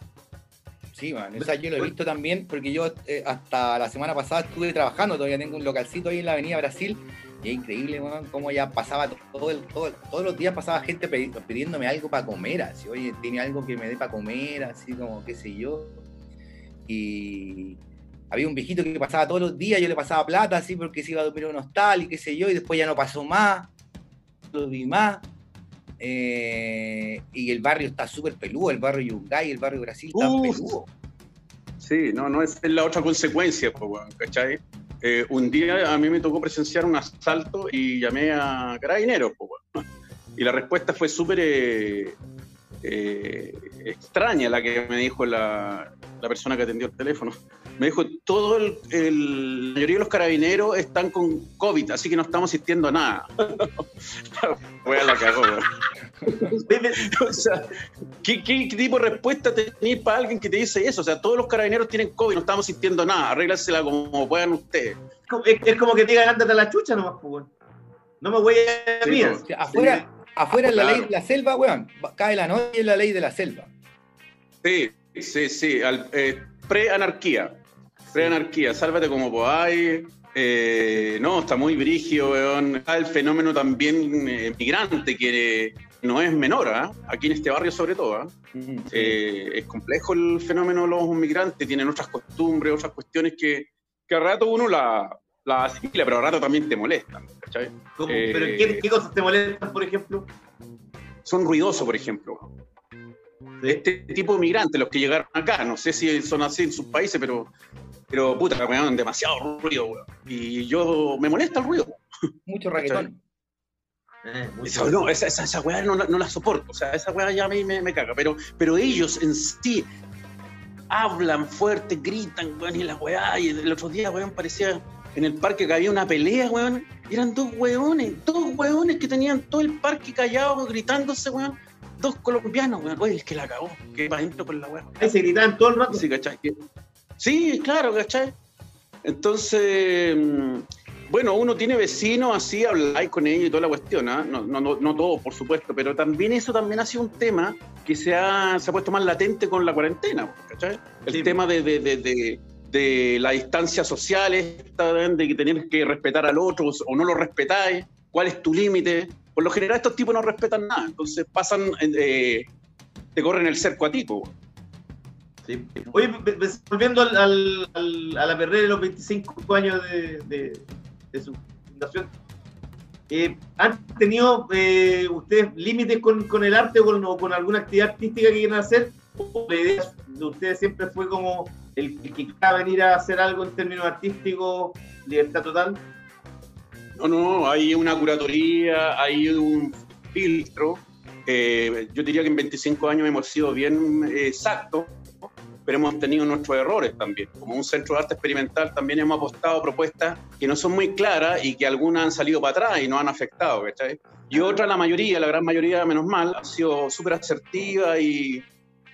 C: Sí, man. O sea, yo lo he visto también porque yo eh, hasta la semana pasada estuve trabajando, todavía tengo un localcito ahí en la Avenida Brasil y es increíble, cómo ya pasaba todo el, todo el- todos los días pasaba gente pidiéndome algo para comer, así, oye, tiene algo que me dé para comer, así como qué sé yo. Y había un viejito que pasaba todos los días, yo le pasaba plata así porque se iba a dormir en un hostal y qué sé yo, y después ya no pasó más, lo vi más. Eh, y el barrio está súper peludo, el barrio Yungay, el barrio Brasil está peludo.
F: Sí, no, no es, es la otra consecuencia, ¿cachai? Eh, un día a mí me tocó presenciar un asalto y llamé a carabineros, y la respuesta fue súper eh, eh, extraña la que me dijo la, la persona que atendió el teléfono. Me dijo, todo el, el- la mayoría de los carabineros están con COVID, así que no estamos asistiendo a nada. Wea la cagó, weón. O sea, ¿qué, tipo de respuesta tenéis para alguien que te dice eso? O sea, todos los carabineros tienen COVID, no estamos sintiendo nada, arréglasela como puedan ustedes.
B: Es, es como que te digan, ándate a la chucha nomás, pues, weón. No me voy a
F: Sí,
B: mía.
F: pues.
C: Afuera, afuera en la
F: Claro.
C: ley de la selva, weón. Cae la noche en la ley de la selva.
F: Sí, sí, sí, eh, pre-anarquía. Pre-anarquía, sálvate como podáis. Eh, no, está muy brigio, weón. Está el fenómeno también eh, migrante que no es menor, ¿ah? aquí en este barrio sobre todo. ¿ah? Eh, es complejo el fenómeno de los migrantes, tienen otras costumbres, otras cuestiones que, que a rato uno la, la asimila, pero a rato también te molestan. Eh,
B: ¿Pero qué, qué cosas te molestan, por ejemplo?
F: Son ruidosos, por ejemplo. Este tipo de migrantes, los que llegaron acá, no sé si son así en sus países, pero, pero puta, me dan demasiado ruido, weón. Y yo me molesta el ruido.
C: Mucho reggaetón.
B: Eh,
F: no, esa, esa, esa weá no, la- no la soporto. O sea, esa weá ya a mí me, me caga. Pero, pero ellos en sí hablan fuerte, gritan, weón, y la weá. Y el otro día, weón, parecía en el parque que había una pelea, weón. Y eran dos weones, dos weones que tenían todo el parque callado, gritándose, weón. Dos colombianos, weón. Oye, es que la cagó. Que para adentro con la weá.
B: Ahí se gritaban todo el rato.
F: Sí, ¿cachai? Sí, claro, ¿cachai? Entonces, mm, bueno, uno tiene vecinos así, habláis con ellos y toda la cuestión, ¿ah? no, no, no, no todo, por supuesto, pero también eso también ha sido un tema que se ha, se ha puesto más latente con la cuarentena, ¿cachai? El
B: Sí.
F: tema de, de, de, de- de la distancia social, esta, de que tener que respetar al otro o no lo respetáis, cuál es tu límite. Por lo general estos tipos no respetan nada, entonces pasan, eh, te corren el cerco a ti, po.
B: Oye, volviendo al, al- al- a la perrera de los 25 años de, de- su fundación, eh, ¿han tenido eh, ustedes límites con, con el arte o con, o con alguna actividad artística que quieran hacer? ¿O la idea de ustedes siempre fue como el, el que quiera venir a hacer algo en términos artísticos, libertad total?
F: No, no, hay una curatoría, hay un filtro. Eh, yo diría que en 25 años hemos sido bien exactos, pero hemos tenido nuestros errores también. Como un centro de arte experimental también hemos apostado a propuestas que no son muy claras y que algunas han salido para atrás y nos han afectado. Y otra, la mayoría, la gran mayoría, menos mal, ha sido súper asertiva y,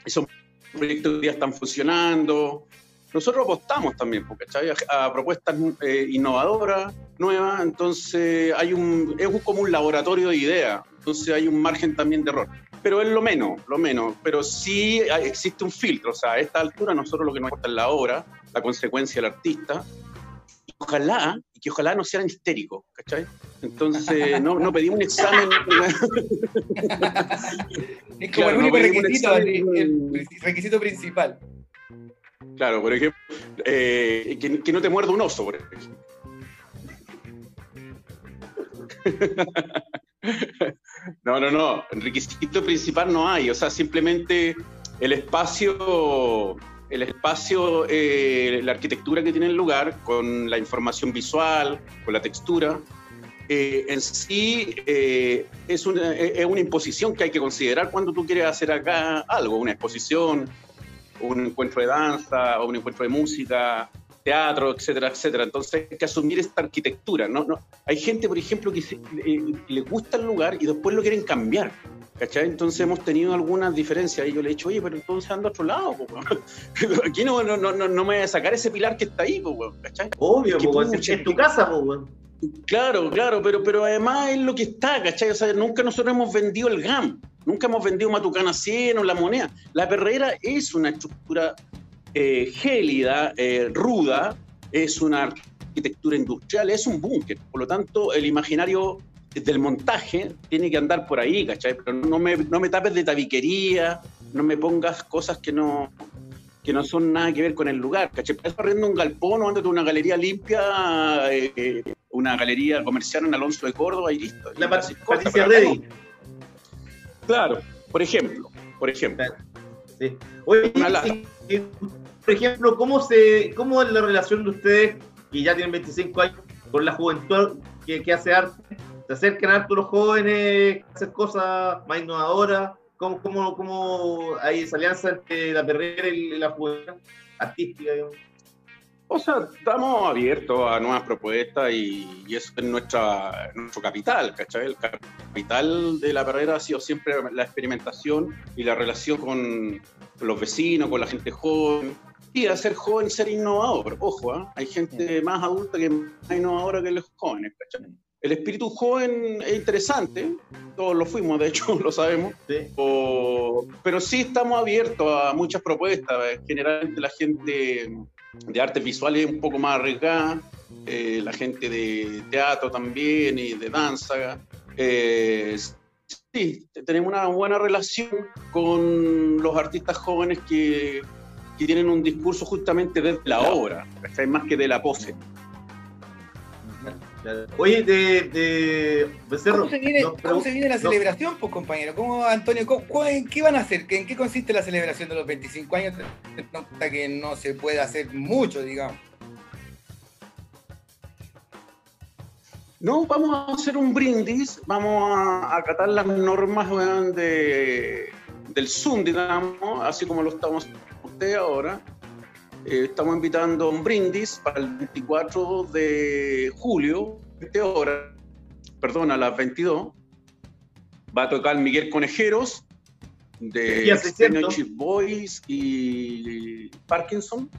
F: y proyectos que están funcionando. Nosotros apostamos también, ¿cachai? A, a propuestas eh, innovadoras, nuevas, entonces hay un, es como un laboratorio de ideas, entonces hay un margen también de error. Pero es lo menos, lo menos, pero sí existe un filtro, o sea, a esta altura nosotros lo que nos importa es la obra, la consecuencia del artista, ojalá, y que ojalá no sean histéricos, ¿cachai? Entonces, no, no pedimos un examen.
C: Es como
F: Claro,
C: el único
F: no
C: requisito, el requisito principal.
F: Claro, por ejemplo, eh, que, no te muerda un oso, por ejemplo. No, no, no. Requisito principal no hay. O sea, simplemente el espacio, el espacio, eh, la arquitectura que tiene el lugar, con la información visual, con la textura, eh, en sí eh, es, una, es una imposición que hay que considerar cuando tú quieres hacer acá algo, una exposición, un encuentro de danza, o un encuentro de música, teatro, etcétera, etcétera. Entonces hay que asumir esta arquitectura. ¿no? No, hay gente, por ejemplo, que se- eh, le gusta el lugar y después lo quieren cambiar. ¿Cachai? Entonces hemos tenido algunas diferencias y yo le he dicho, oye, pero entonces anda a otro lado, po. Aquí no, no, no, no me voy a sacar ese pilar que está ahí, po, ¿cachai?
B: Obvio,
F: Qué
B: po,
F: pucha,
B: es tu casa, po.
F: Claro, claro, pero, pero además es lo que está, ¿cachai? O sea, nunca nosotros hemos vendido el GAM, nunca hemos vendido Matucana 100 o la moneda. La perrera es una estructura eh, gélida, eh, ruda, es una arquitectura industrial, es un búnker. Por lo tanto, el imaginario del montaje tiene que andar por ahí, ¿cachai? Pero no me, no me tapes de tabiquería, no me pongas cosas que no, que no son nada que ver con el lugar, ¿cachai? Estás corriendo un galpón o ándate a una galería limpia, eh, una galería comercial en Alonso de Córdoba y listo.
B: La
F: Y
B: Patricia
F: no. Claro, por ejemplo, por ejemplo.
B: Sí. Oye, y, por ejemplo, ¿cómo, se, ¿cómo es la relación de ustedes, que ya tienen 25 años, con la juventud que, que hace arte? ¿Se acercan harto los jóvenes a hacer cosas más innovadoras? ¿Cómo, cómo, cómo hay esa alianza entre la perrera y la juventud artística? digamos?
F: O sea, estamos abiertos a nuevas propuestas y, y eso es nuestra, nuestro capital, ¿cachai? El capital de la carrera ha sido siempre la experimentación y la relación con los vecinos, con la gente joven. Y hacer joven, ser innovador. Ojo, ¿ah? hay gente más adulta que más innovadora que los jóvenes, ¿cachai? El espíritu joven es interesante, todos lo fuimos, de hecho, lo sabemos.
B: Sí.
F: O- pero sí estamos abiertos a muchas propuestas. Generalmente la gente de artes visuales es un poco más arriesgada, eh, la gente de teatro también y de danza. Eh, sí, tenemos una buena relación con los artistas jóvenes que, que tienen un discurso justamente desde la obra, más que de la pose.
B: Claro. Oye, de, de Becerro,
C: ¿Cómo se viene,
B: nos
C: cómo se viene la
B: no.
C: celebración, pues, compañero? ¿Cómo, Antonio, cómo- cómo- en qué van a hacer? ¿En qué consiste la celebración de los 25 años? Nota que no se puede hacer mucho, digamos.
F: No, vamos a hacer un brindis, vamos a acatar las normas weón, de, del Zoom, digamos, así como lo estamos haciendo ustedes ahora. Eh, estamos invitando a un brindis para el 24 de julio, 20 horas, perdón, a las 22. Va a tocar Miguel Conejeros, de
B: Día 600.
F: Externo Boys y Parkinson.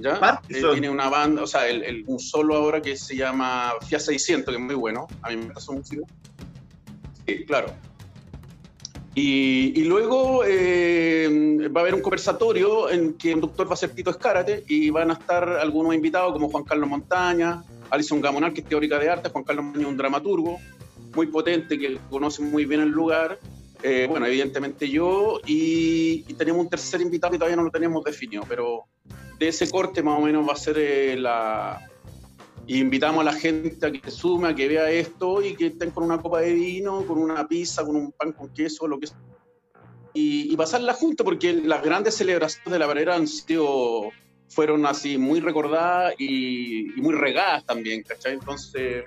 F: ¿ya?
B: Parkinson.
F: Eh, tiene una banda, o sea, el- el- un solo ahora que se llama FIA 600, que es muy bueno. A mí me gusta su música. Sí, claro. Y, y luego eh, va a haber un conversatorio en que el doctor va a ser Tito Escárate y van a estar algunos invitados como Juan Carlos Montaña, Alison Gamonal, que es teórica de arte, Juan Carlos Montaña, un dramaturgo muy potente que conoce muy bien el lugar. Eh, bueno, evidentemente yo, y, y tenemos un tercer invitado que todavía no lo tenemos definido, pero de ese corte más o menos va a ser eh, la... y invitamos a la gente a que se sume, a que vea esto y que estén con una copa de vino, con una pizza, con un pan con queso, lo que sea. Y, y pasarla junto, porque las grandes celebraciones de la barrera han sido, fueron así muy recordadas y, y muy regadas también, ¿cachai? Entonces,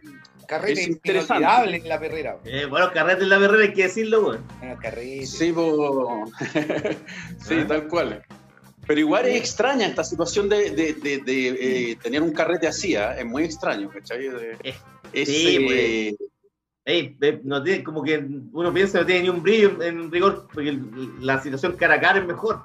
C: Carrete
F: Es interesante.
C: en la perrera.
B: Eh, bueno, carrete en la perrera hay que decirlo, weón.
C: Bueno, carrete.
F: Sí, po. sí,
B: Ah.
F: tal cual. Pero igual es extraña esta situación de, de- de- de, eh, tener un carrete así, ¿ah? es muy extraño, ¿cachai? De-
B: Eh,
F: es,
B: sí,
F: eh,
B: Ey, eh, no tiene, como que uno piensa que no tiene ni un brillo en, rigor, porque la situación cara a cara es mejor.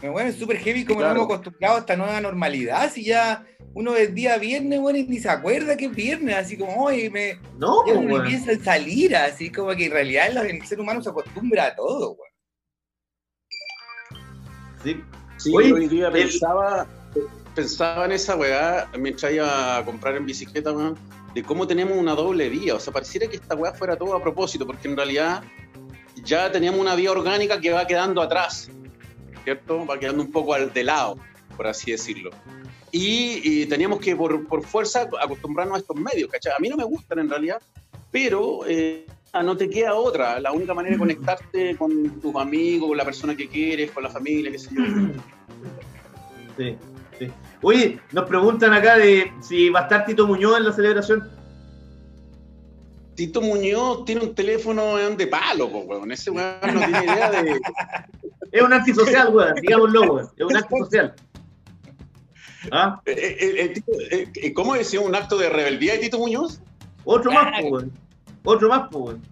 C: Pero bueno, es súper heavy como
F: Claro.
C: nos hemos acostumbrado a esta nueva normalidad. Si ya uno es día viernes, bueno, y ni se acuerda que es viernes, así como, oye, me,
B: No,
C: ya
B: weón.
C: piensa en salir, así como que en realidad el, ser humano se acostumbra a todo, weón.
B: Sí.
F: Sí,
B: Oye,
F: hoy día
B: el-
F: pensaba, pensaba en esa weá mientras iba a comprar en bicicleta, weón, de cómo tenemos una doble vía. O sea, pareciera que esta weá fuera todo a propósito, porque en realidad ya teníamos una vía orgánica que va quedando atrás, ¿cierto? Va quedando un poco al de lado, por así decirlo. Y, y teníamos que, por, por fuerza, acostumbrarnos a estos medios, ¿cachai? A mí no me gustan en realidad, pero eh, no te queda otra. La única manera de conectarte con tus amigos, con la persona que quieres, con la familia, qué sé yo.
B: Sí, sí. Oye, nos preguntan acá de si va a estar Tito Muñoz en la celebración.
F: Tito Muñoz tiene un teléfono de palo, po, weón. Ese weón no tiene idea de.
B: Es un antisocial, weón, digámoslo, weón. Es un antisocial. ¿Ah?
F: Eh, eh, ¿Cómo decía un acto de rebeldía de Tito Muñoz?
B: Otro más, weón. Otro más, weón.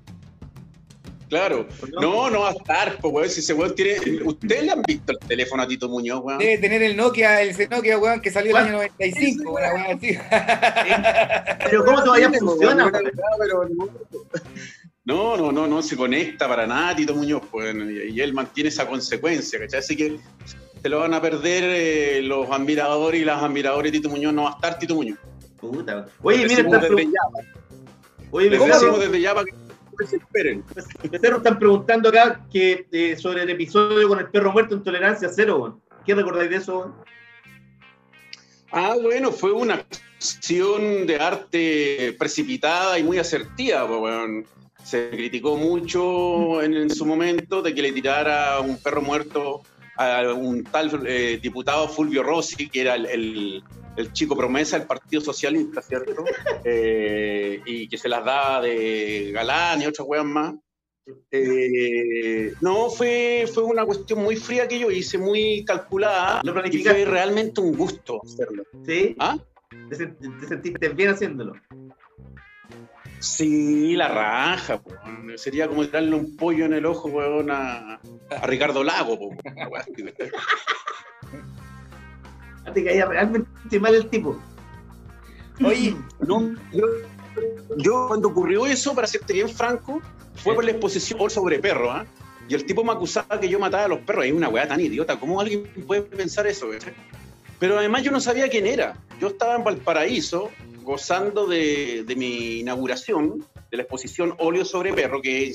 F: Claro. No, no va a estar, weón. Si ese weón tiene. ¿Ustedes le han visto el teléfono a Tito Muñoz, weón?
C: Debe tener el Nokia, el Nokia, weón, que salió el año 95, una weón así.
B: Pero ¿cómo todavía
F: Sí,
B: funciona,
F: weón,
B: weón?
F: pero No, no, no, no se conecta para nada Tito Muñoz, pues, y y él mantiene esa consecuencia, ¿cachai? Así que se lo van a perder eh, los admiradores y las admiradores de Tito Muñoz, no va a estar Tito Muñoz.
B: Puta. Oye, mira, están
F: desde
B: pregun-
F: ya,
B: Oye,
F: decimos desde ya para que se esperen.
B: Becerro están preguntando acá que, eh, sobre el episodio con el perro muerto en tolerancia cero. ¿Qué recordáis de eso?
F: Ah, bueno, fue una acción de arte precipitada y muy asertiva, weón. Se criticó mucho en, en su momento de que le tirara un perro muerto a un tal eh, diputado Fulvio Rossi, que era el, el- el chico promesa del Partido Socialista, ¿cierto? Eh, y que se las daba de galán y otras weas más. Eh, no, fue, fue una cuestión muy fría que yo hice, muy calculada,
B: ¿Lo
F: y fue realmente un gusto hacerlo.
B: ¿Sí?
F: ¿Ah?
B: ¿Te, te sentiste bien haciéndolo?
F: Sí, la raja, po. sería como tirarle un pollo en el ojo, weón, a, a Ricardo Lago, po.
B: Te caía realmente mal el tipo.
C: Oye,
F: yo, cuando ocurrió eso, para serte bien franco, fue por la exposición sobre perros, ¿ah? Y el tipo me acusaba que yo mataba a los perros. Es una weá tan idiota. ¿Cómo alguien puede pensar eso? güey? Pero además yo no sabía quién era. Yo estaba en Valparaíso gozando de, de mi inauguración de la exposición Óleo sobre Perro, que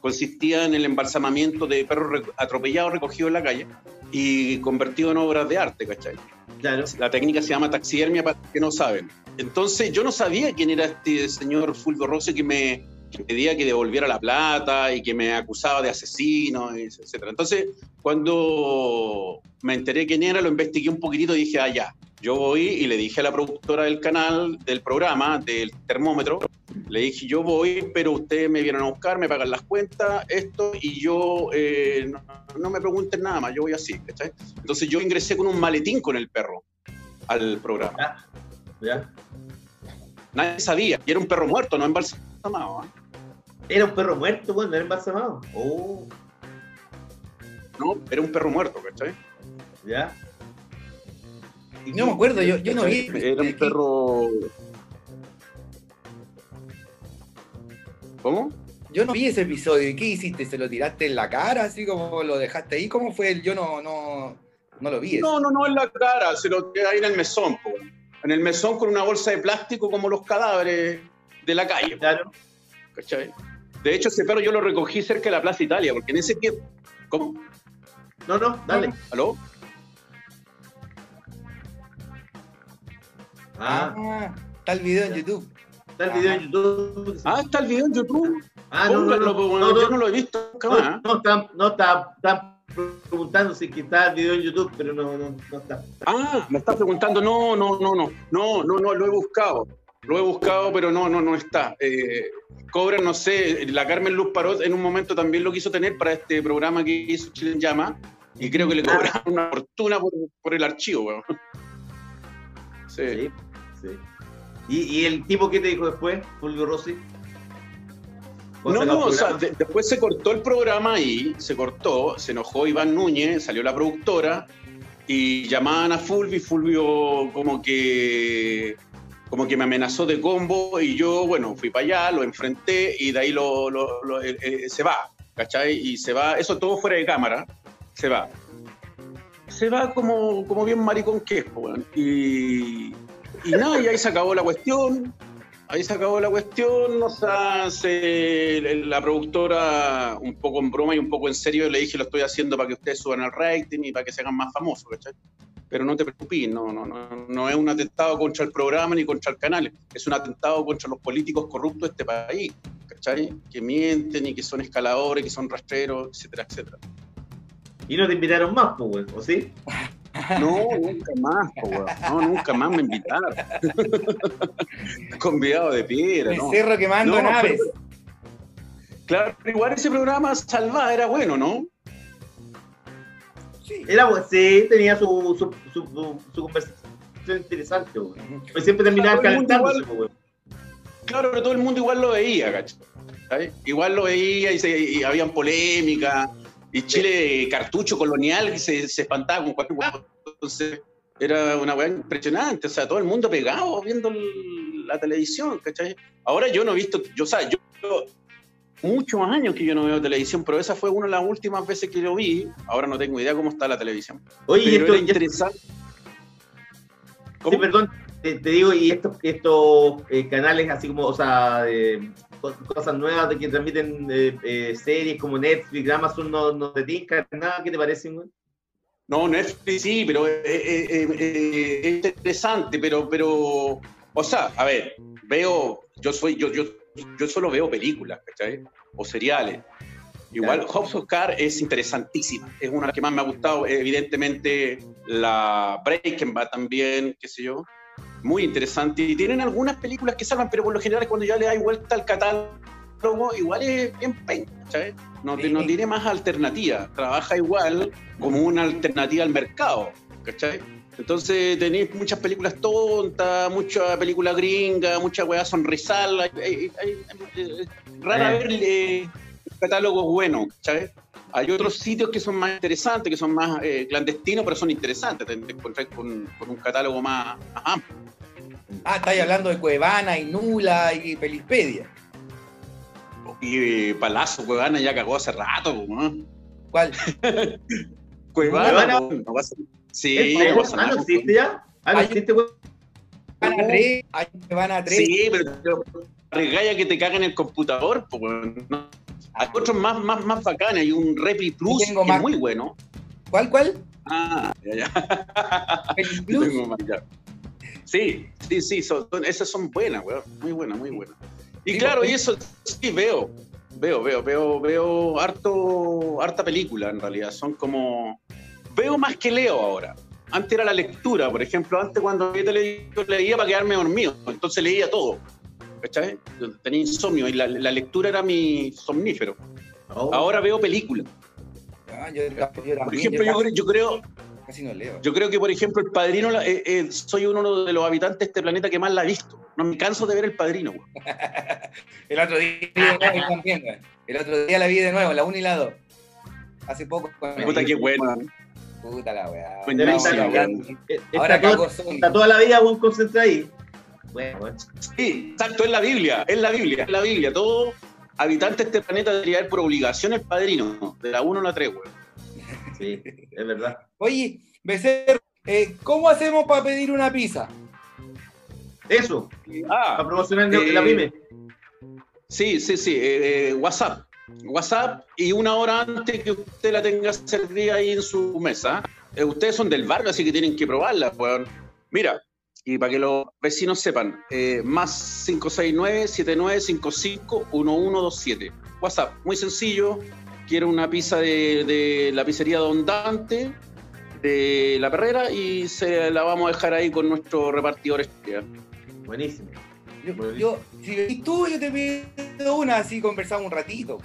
F: consistía en el embalsamamiento de perros atropellados recogidos en la calle y convertidos en obras de arte, ¿cachai? La técnica se llama taxidermia para los que no saben. Entonces yo no sabía quién era este señor Fulvio Rossi que me, que pedía que devolviera la plata y que me acusaba de asesino, etc. Entonces cuando me enteré quién era, lo investigué un poquitito y dije, ah, ya. Yo voy y le dije a la productora del canal, del programa, del termómetro, le dije, yo voy, pero ustedes me vienen a buscar, me pagan las cuentas, esto, y yo eh, no, no me pregunten nada más, yo voy así, ¿cachai? Entonces yo ingresé con un maletín con el perro al programa.
B: ¿Ya?
F: Nadie sabía, y era un perro muerto, no embalsamado. ¿ah?
B: Era un perro muerto, weón, no era embalsamado. Oh,
F: No, era un perro muerto, ¿cachai?
B: ya. ¿Y
C: no me acuerdo, yo, yo no vi.
F: Era un perro... ¿Cómo?
C: Yo no vi ese episodio. ¿Y qué hiciste? ¿Se lo tiraste en la cara? Así como lo dejaste ahí. ¿Cómo fue el? Yo no, no, no lo vi. ese.
F: No, no, no en la cara, se lo queda ahí en el mesón, po. en el mesón con una bolsa de plástico como los cadáveres de la calle. po.
B: Claro.
F: ¿cachai? De hecho, ese perro yo lo recogí cerca de la Plaza Italia, porque en ese tiempo... ¿Cómo?
B: No, no, dale.
F: ¿Aló?
B: Ah,
C: Ah, está el video en YouTube.
B: está el video en YouTube.
F: Ah, está el video en YouTube.
B: Ah, no, no, no, no,
F: yo no lo he visto nunca más.
B: no, no, está, no está, está preguntando si está el video en YouTube, pero no, no, no está.
F: Ah, me estás preguntando, no, no, no, no, no, no, no, lo he buscado. Lo he buscado, pero no, no, no está. Eh, cobran, no sé, la Carmen Luz Parot en un momento también lo quiso tener para este programa que hizo Chile en Llama, y creo que le cobraron una fortuna por, por el archivo, weón. Sí.
B: Sí, sí. ¿Y, y el tipo qué te dijo después, Fulvio Rossi? ¿Cuando
F: No, no, o sea, de- después se cortó el programa ahí, se cortó, se enojó Iván Núñez, salió la productora y llamaban a Fulvio y Fulvio como que como que me amenazó de combo y yo, bueno, fui para allá, lo enfrenté y de ahí lo, lo- lo- eh, eh, se va, ¿cachai? Y se va, eso todo fuera de cámara, se va. se va como, como bien maricón que es, weón. Y, y nada, y ahí se acabó la cuestión. Ahí se acabó la cuestión, o sea, se- la productora, un poco en broma y un poco en serio, le dije lo estoy haciendo para que ustedes suban el rating y para que se hagan más famosos, ¿cachai? Pero no te preocupes, no, no, no, no es un atentado contra el programa ni contra el canal, es un atentado contra los políticos corruptos de este país, ¿cachai? Que mienten y que son escaladores, que son rastreros, etcétera, etcétera.
B: Y no te invitaron más, pues, weón, ¿o sí?
F: No, nunca más, po, weón. no, nunca más me invitaron. Convidado de piedra,
C: El
F: ¿no?
C: cerro quemando
F: No,
C: naves.
F: pero- Claro, pero igual ese programa salvado era bueno, ¿no?
C: Sí.
B: Era, bu- sí, tenía su, su, su, su- su conversación interesante, weón. Pues siempre
F: el mundo
B: calentándose, pues, weón.
F: Claro, pero todo el mundo igual lo veía, ¿cachai? ¿Sabes? Igual lo veía y, se, y habían polémica. Y Chile, cartucho colonial, que se, se espantaba con cualquier hueá. Entonces, era una weá impresionante. O sea, todo el mundo pegado viendo el- la televisión, ¿cachai? Ahora yo no he visto, yo, o sea, yo, yo- muchos años que yo no veo televisión, pero esa fue una de las últimas veces que lo vi. Ahora no tengo idea cómo está la televisión.
B: Oye,
F: pero
B: esto,
F: era interesante.
B: sí, perdón, te, te digo, y estos, estos eh, canales así como, o sea, cosas nuevas de que transmiten eh, eh, series como Netflix, Amazon, no, no te tincan nada, ¿qué te parecen, güey?
F: No, Netflix sí, pero es interesante, pero, pero, o sea, a ver, veo, yo soy, yo, yo, yo solo veo películas, ¿cachai? O seriales. Igual,
B: Claro.
F: House of Cards es interesantísima, es una que más me ha gustado, evidentemente la Breaking Bad también, qué sé yo, muy interesante, y tienen algunas películas que salvan, pero por lo general cuando ya le das vuelta al catálogo, igual es bien pen, ¿cachai? No,
C: Sí.
F: no tiene más alternativa, trabaja igual como una alternativa al mercado, ¿cachai? Entonces tenéis muchas películas tontas, mucha película gringa, mucha weá sonrisal, hay- hay- hay- rara
B: Eh.
F: vez eh, catálogos buenos, ¿sabes? Hay otros sitios que son más interesantes, que son más eh, clandestinos, pero son interesantes, te te encontrás con, con un catálogo más, más amplio.
C: Ah, estáis hablando de Cuevana y Nula y Pelispedia.
F: Y eh, Palazzo, Cuevana ya cagó hace rato, ¿no?
C: ¿Cuál?
F: Cuevana,
B: Cuevana.
F: no ser- Sí,
B: ah. ¿no existe ya? Ah, ¿no
C: Hay-
B: existe, güey?
C: Cuevana 3, hay Cuevana 3.
F: Sí, pero, regalla que te cagan el computador, pues. Hay otros más, más, más bacanes, hay un Repli Plus
C: tengo
F: que
C: más.
F: es muy bueno.
C: ¿Cuál, cuál?
F: Ah, ya, ya. Yo
C: Plus.
F: tengo más, ya. Sí, sí, sí, son, son- esas son buenas, weón. Muy buenas, muy buenas. Y
C: Sí,
F: claro,
C: sí.
F: y eso sí veo. Veo, veo, veo, veo harto, harta película en realidad. Son como. Veo más que leo ahora. Antes era la lectura, por ejemplo, antes cuando veía televisión leía para quedarme dormido, entonces leía todo. ¿Cachai? Tenía insomnio y la, la lectura era mi somnífero.
B: Oh.
F: Ahora veo películas.
C: Ah, yo, yo
F: Por ejemplo,
C: yo
F: yo,
C: casi,
F: creo- yo creo,
C: casi no leo.
F: yo creo que, por ejemplo, El Padrino, eh, eh, soy uno de los habitantes de este planeta que más la ha visto. No me canso de ver El Padrino. güey.
C: El otro día yo también. El otro día la vi de nuevo, la 1 y la 2. Hace poco.
F: Puta, qué bueno.
C: Puta la weá.
F: Weón.
C: Ahora
B: está, toda,
C: Sony.
B: está toda la vida, güey, concentrado ahí. Bueno, bueno.
F: Sí, exacto, es la Biblia, es la Biblia, es la Biblia. Todo habitante de este planeta debería ver por obligación El Padrino, de la 1 a la 3, güey.
B: Sí, es verdad.
C: Oye, Becerro, eh, ¿cómo hacemos para pedir una pizza?
B: Eso,
F: Ah,
B: para promocionar
F: eh,
B: la pyme.
F: Sí, sí, sí. eh, eh, WhatsApp. WhatsApp y una hora antes que usted la tenga servida ahí en su mesa. Eh, ustedes son del barrio, así que tienen que probarla, weón. Mira, y para que los vecinos sepan, eh, más 569-7955-1127. WhatsApp, muy sencillo. Quiero una pizza de, la pizzería Don Dante, de La Perrera, y se la vamos a dejar ahí con nuestro repartidor estrella.
B: Buenísimo.
C: Yo, yo- si venís tú, yo te pido una, así conversamos un ratito.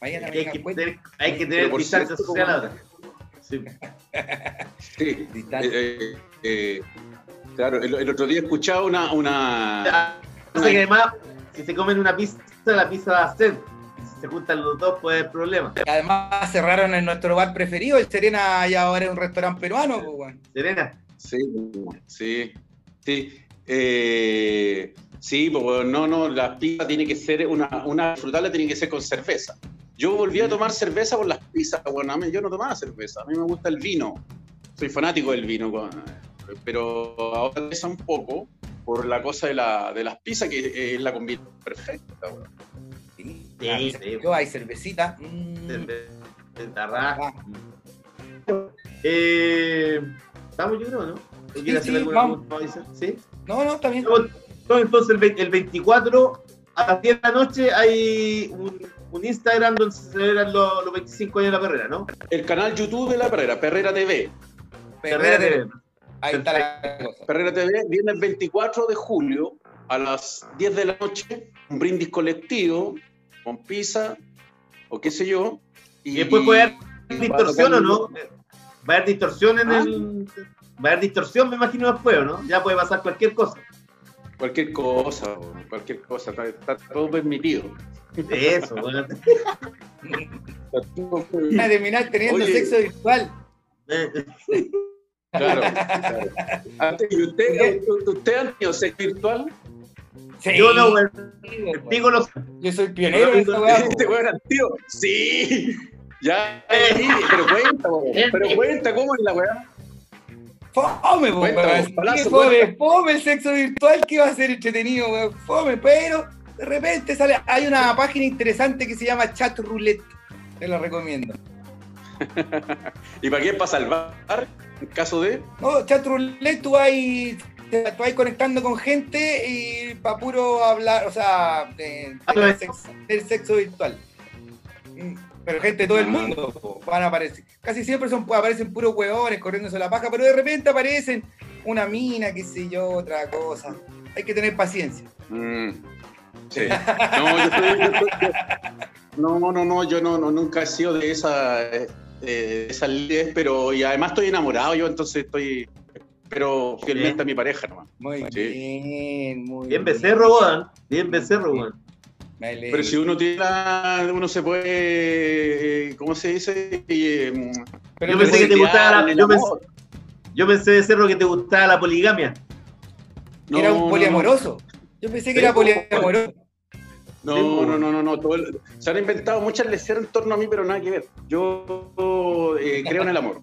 C: Mañana
B: Hay que tener, hay que tener
F: por
B: distancia
F: cierto,
B: social. Sí.
F: Sí,
C: Distancia.
F: Eh, eh, eh, claro, el, el otro día escuchaba una, una
B: o sea que además, si se comen una pizza, la pizza va a ser. Y si se juntan los dos, puede haber problemas.
C: Además cerraron en nuestro bar preferido, el Serena ya ahora es un restaurante peruano, pues.
B: Serena,
F: sí, sí, sí, eh, sí, pues no, no, la pizza tiene que ser una, una frutal tiene que ser con cerveza. Yo volví a tomar cerveza por las pizzas, bueno, yo no tomaba cerveza, a mí me gusta el vino. Soy fanático del vino, pero ahora pesa un poco por la cosa de, la, de las pizzas, que es la combinación perfecta. weón.
C: Sí,
B: Sí, sí.
C: yo hay cervecita. mm,
B: Cerveza Eh, ¿Estamos, yo creo, no? ¿O quiere
C: Sí,
B: hacer
C: sí,
B: alguna
C: vamos.
B: pregunta, Mauricio? ¿Sí?
C: No, no, está bien.
B: Entonces el, el 24 a las 10 de la noche hay un, un Instagram donde se celebran los, los 25 años de la carrera, ¿no?
F: El canal YouTube de la Perrera, Perrera TV.
C: Perrera
B: TV.
C: TV. Ahí está la cosa.
F: Perrera TV viene el 24 de julio a las 10 de la noche, un brindis colectivo con pizza o qué sé yo.
B: Y después puede haber
F: y
B: distorsión o no. Va a haber distorsión en
F: Ah.
B: el. Va a haber distorsión, me imagino, después, ¿o ¿no? Ya puede pasar cualquier cosa.
F: Cualquier cosa, cualquier cosa, está, está todo permitido.
B: Eso, bueno.
C: A terminar teniendo
F: Oye.
C: sexo virtual.
F: Claro. claro. Antes, ¿Y usted, usted ha tenido sexo virtual?
C: Sí,
B: Yo no, El pico
C: Yo soy pionero weá.
F: ¿Este weón tío? Sí. Ya, sí, pero cuenta, weón. pero cuenta cómo es la weá.
C: Fome, po, fome, fome el sexo virtual que va a ser entretenido, weón. Fome, pero de repente sale. Hay una página interesante que se llama Chat Roulette. Te lo recomiendo.
F: ¿Y para qué? ¿Para salvar? En caso de.
C: No, Chat Roulette, tú vas, te- tú vas conectando con gente y para puro hablar, o sea, de, del sexo, del sexo virtual. Pero gente de todo el mundo po, van a aparecer. Casi siempre son, aparecen puros huevones corriéndose la paja, pero de repente aparecen una mina, qué sé yo, otra cosa. Hay que tener paciencia.
F: Mm, sí. No, yo estoy- yo estoy- yo- no, no, no, yo no, no, nunca he sido de esa, eh, de esas líderes, pero y además estoy enamorado yo, entonces estoy, pero fielmente
B: Bien.
F: a mi pareja nomás.
C: Muy
F: Sí.
C: bien, muy
B: Bien becerro. Bien becerro, weón.
C: Me
F: Pero si uno tiene la, uno se puede, eh, ¿cómo se dice? Eh,
C: Pero
B: yo pensé que te gustaba la- yo pensé-. Yo pensé de cerro que te gustaba la poligamia.
C: era
F: No,
C: un
F: no, no.
C: poliamoroso. Yo pensé que era
F: po,
C: poliamoroso.
F: No, no, no, no, no. todo el- se han inventado muchas lecciones en torno a mí, pero nada que ver. Yo eh, creo en el amor.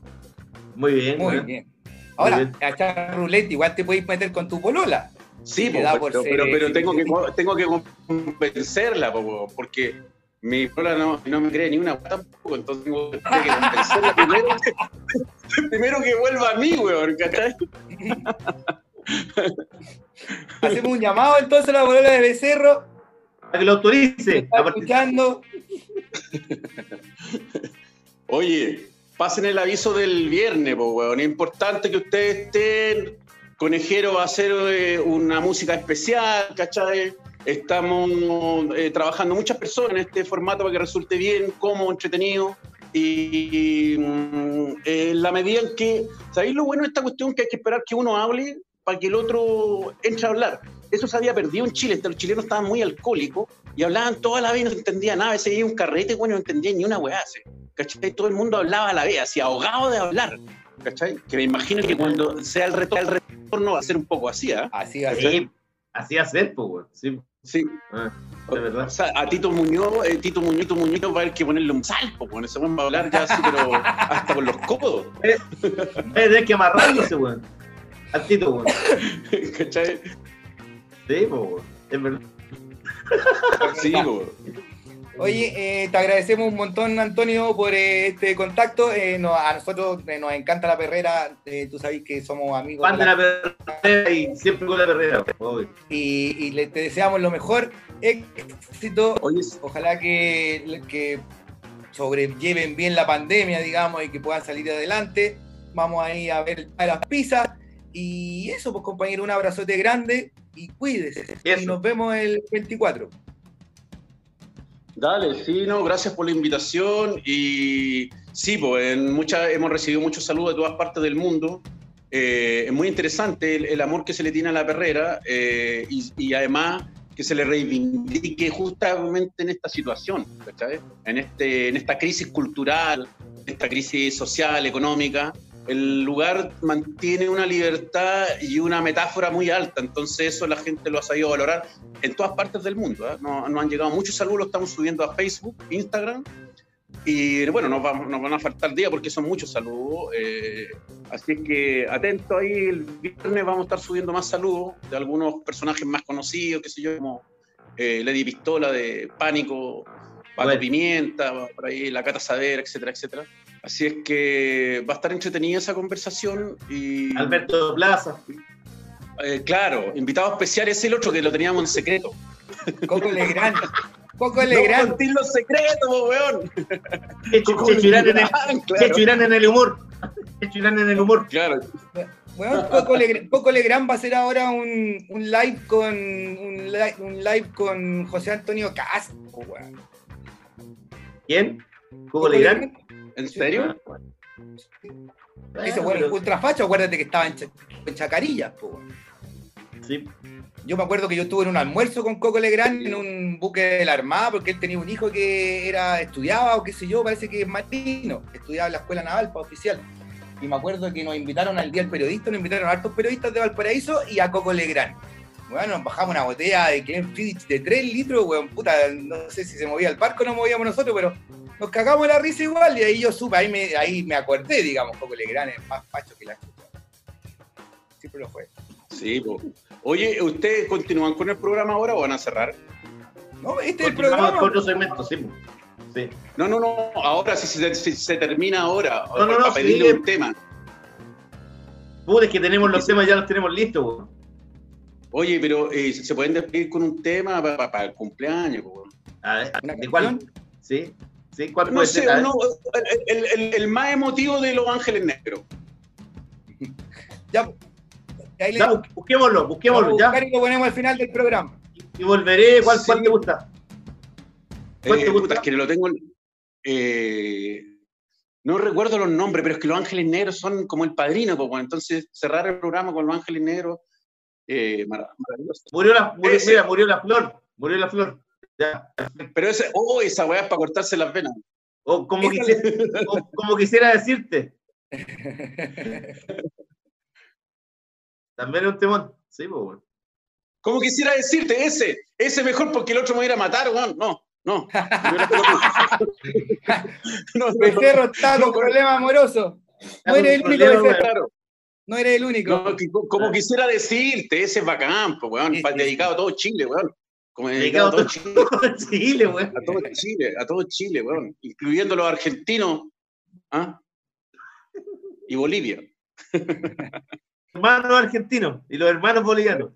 B: Muy bien,
C: Muy
B: weón.
C: bien. Ahora,
B: bien.
C: a echar ruleta igual te podéis meter con tu polola.
F: Sí, po, pero, tengo, que, tengo que convencerla, po, porque mi prola no, no me cree ni una guata tampoco, entonces tengo que convencerla primero, primero que vuelva a mí, weón, ¿cachai?
C: Hacemos un llamado entonces a la polola de Becerro.
B: Para que lo autorice.
C: Está
B: a
C: escuchando.
F: Oye, pasen el aviso del viernes, po, weón. Es importante que ustedes estén. Conejero va a hacer eh, una música especial, ¿cachai? Estamos eh, trabajando muchas personas en este formato para que resulte bien, cómodo, entretenido. Y mm, en la medida en que. ¿Sabéis lo bueno de esta cuestión? Que hay que esperar que uno hable para que el otro entre a hablar. Eso se había perdido en Chile. Los chilenos estaban muy alcohólicos y hablaban toda la vez y no se entendía nada. A veces había un carrete, bueno, no entendía ni una weá. ¿cachai? Todo el mundo hablaba a la vez, así ahogado de hablar, ¿cachai? Que me imagino que cuando sea el retorno, el retorno va a ser un poco así, ¿ah?
C: Así va a ser.
B: Sí, así va a ser, pues, weón. Sí,
F: Sí.
B: ah, de verdad.
F: O sea, a Tito Muñoz, eh, Tito Muñoz, Muñoz va a haber que ponerle un salto, con ese hombre va a hablar ya así, pero hasta con los codos,
B: a tener que amarrándose, weón. Al tito, weón.
F: ¿cachai?
B: Sí, pues, weón. Es verdad.
F: Sí, po.
C: Oye, eh, te agradecemos un montón, Antonio, por eh, este contacto. Eh, no- a nosotros nos encanta la perrera. tú sabes que somos amigos.
B: Fan
C: de la-
B: la perrera y siempre con la perrera,
C: y, y le, te deseamos lo mejor. Éxito.
F: Oye,
C: Ojalá que, que sobrelleven bien la pandemia, digamos, y que puedan salir adelante. Vamos ahí a ver a las pizzas. Y eso, pues compañero, un abrazote grande y cuídese.
B: Eso.
C: Y nos vemos el 24.
F: Dale, sí, no, gracias por la invitación y sí, pues en muchas, hemos recibido muchos saludos de todas partes del mundo. Eh, es muy interesante el, amor que se le tiene a la perrera eh, y, además que se le reivindique justamente en esta situación. En, este, en esta crisis cultural, en esta crisis social, económica, el lugar mantiene una libertad y una metáfora muy alta, entonces eso la gente lo ha sabido valorar en todas partes del mundo. ¿eh? Nos, nos han llegado muchos saludos, lo estamos subiendo a Facebook, Instagram, y bueno, nos, vamos, nos van a faltar días porque son muchos saludos. eh, así que atento ahí, el viernes vamos a estar subiendo más saludos de algunos personajes más conocidos, qué sé yo, como eh, Lady Pistola de Pánico,
B: Bueno.
F: Pimienta, por ahí la Cata Saber, etcétera, etcétera. Así es que va a estar entretenida esa conversación y
B: Alberto Plaza.
F: eh, claro, invitado especial es el otro que lo teníamos en secreto.
C: Coco Legrand. Coco
F: No
C: Legrand.
F: conté los secretos, weón.
B: Irán en el,
F: Claro.
B: En el humor. Checho Irán en el humor.
F: Claro,
C: Weón, Coco, Legrand, Coco Legrand va a hacer ahora un, un live con un live, un live con José Antonio Castro, weón.
B: ¿Quién? ¿Coco Legrand?
F: ¿En serio?
C: Ese weón es ultrafacho, acuérdate que estaba en, en Chacarillas, po.
B: Sí.
C: Yo me acuerdo que yo estuve en un almuerzo con Coco Legrand en un buque de la Armada porque él tenía un hijo que era estudiaba o qué sé yo, parece que es marino, estudiaba en la escuela naval para oficial. Y me acuerdo que nos invitaron al Día del Periodista, nos invitaron a hartos periodistas de Valparaíso y a Coco Legrand. Bueno, nos bajamos una botella de Glenfiddich de 3 litros, weón, puta, no sé si se movía el barco o no movíamos nosotros, pero nos cagamos la risa igual y ahí yo supe, ahí me, ahí me acordé, digamos, Coco Legrand es más facho que la chucha. Siempre lo fue.
F: Sí, po. Oye, ¿ustedes continúan con el programa ahora o van a cerrar?
C: No, este es el programa.
B: con otro segmento, sí. po. Sí.
F: No, no, no, ahora si se, si se termina ahora,
B: No, no, no,
F: para pedirle
B: sí.
F: un tema.
B: Puta, es que tenemos los temas, ya los tenemos listos, weón.
F: Oye, pero eh, se pueden despedir con un tema para el cumpleaños, po, weón?
B: A ver,
C: ¿Una
B: ¿de cuál? Sí. Sí, ¿cuál
F: No
B: puede
F: sé, uno, el, el- el más emotivo de Los Ángeles Negros.
C: Ya, ahí le
B: Ya, bus- busquémoslo, busquémoslo, ya.
C: y lo ponemos al final del programa.
B: Y volveré, ¿cuál,
F: Sí.
B: cuál te gusta? ¿Cuál
F: Eh,
B: te gusta?
F: puta, es que lo tengo. en- eh, no recuerdo los nombres, pero es que Los Ángeles Negros son como el padrino, weón. entonces cerrar el programa con Los Ángeles Negros, eh, mara- maravilloso.
B: Murió la, murió, mira, murió la flor, murió la flor. Ya.
F: Pero ese, oh, esa weá es para cortarse las venas.
B: O como, quisiera, o como quisiera decirte. También es un temón. Sí, pues.
F: Como quisiera decirte, ese, ese mejor porque el otro me va a ir a matar, weón. No, no. no, no,
C: Becerro está con
F: No,
C: problemas amorosos. No eres el único
B: problema,
C: Becerro. No eres el único.
F: No, que- como quisiera decirte, ese es bacán, pues, weón.
C: Sí, sí,
F: dedicado a todo Chile, weón. Como dedicado
B: Dedicado
F: a todo Chile.
B: a Chile, weón.
F: A todo Chile, a todo Chile, weón. Incluyendo los argentinos. ¿ah? Y Bolivia.
B: Hermanos argentinos y los hermanos bolivianos.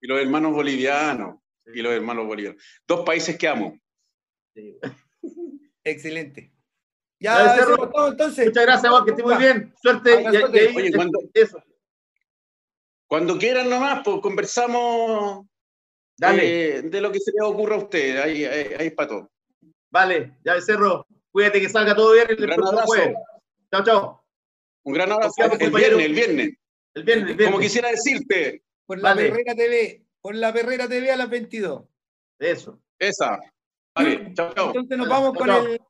F: Y los hermanos bolivianos. Y los hermanos bolivianos. Dos países que amo.
B: Sí.
C: Excelente.
B: Ya.
C: Becerro, todo entonces.
B: Muchas gracias, Juan, que esté muy bien. Suerte. y- y-
C: Abrazote.
B: y-
F: Oye, cuando-
B: Eso.
F: Cuando quieran nomás, pues conversamos
B: Dale.
F: eh, de lo que se les ocurra a ustedes. Ahí, ahí, ahí es para todo.
B: Vale, ya Becerro. Cuídate que salga todo bien el
F: Gran
B: próximo
F: abrazo.
B: jueves. Chao, chao.
F: Un gran abrazo. El viernes, el viernes.
B: El viernes, el viernes.
F: Como quisiera decirte,
C: Por la
B: Vale.
C: Perrera TV. Por la Perrera TV a las 22.
B: Eso.
F: esa. Vale, chao, chao.
C: Entonces nos vamos
B: Chao,
C: con
B: chao.
C: el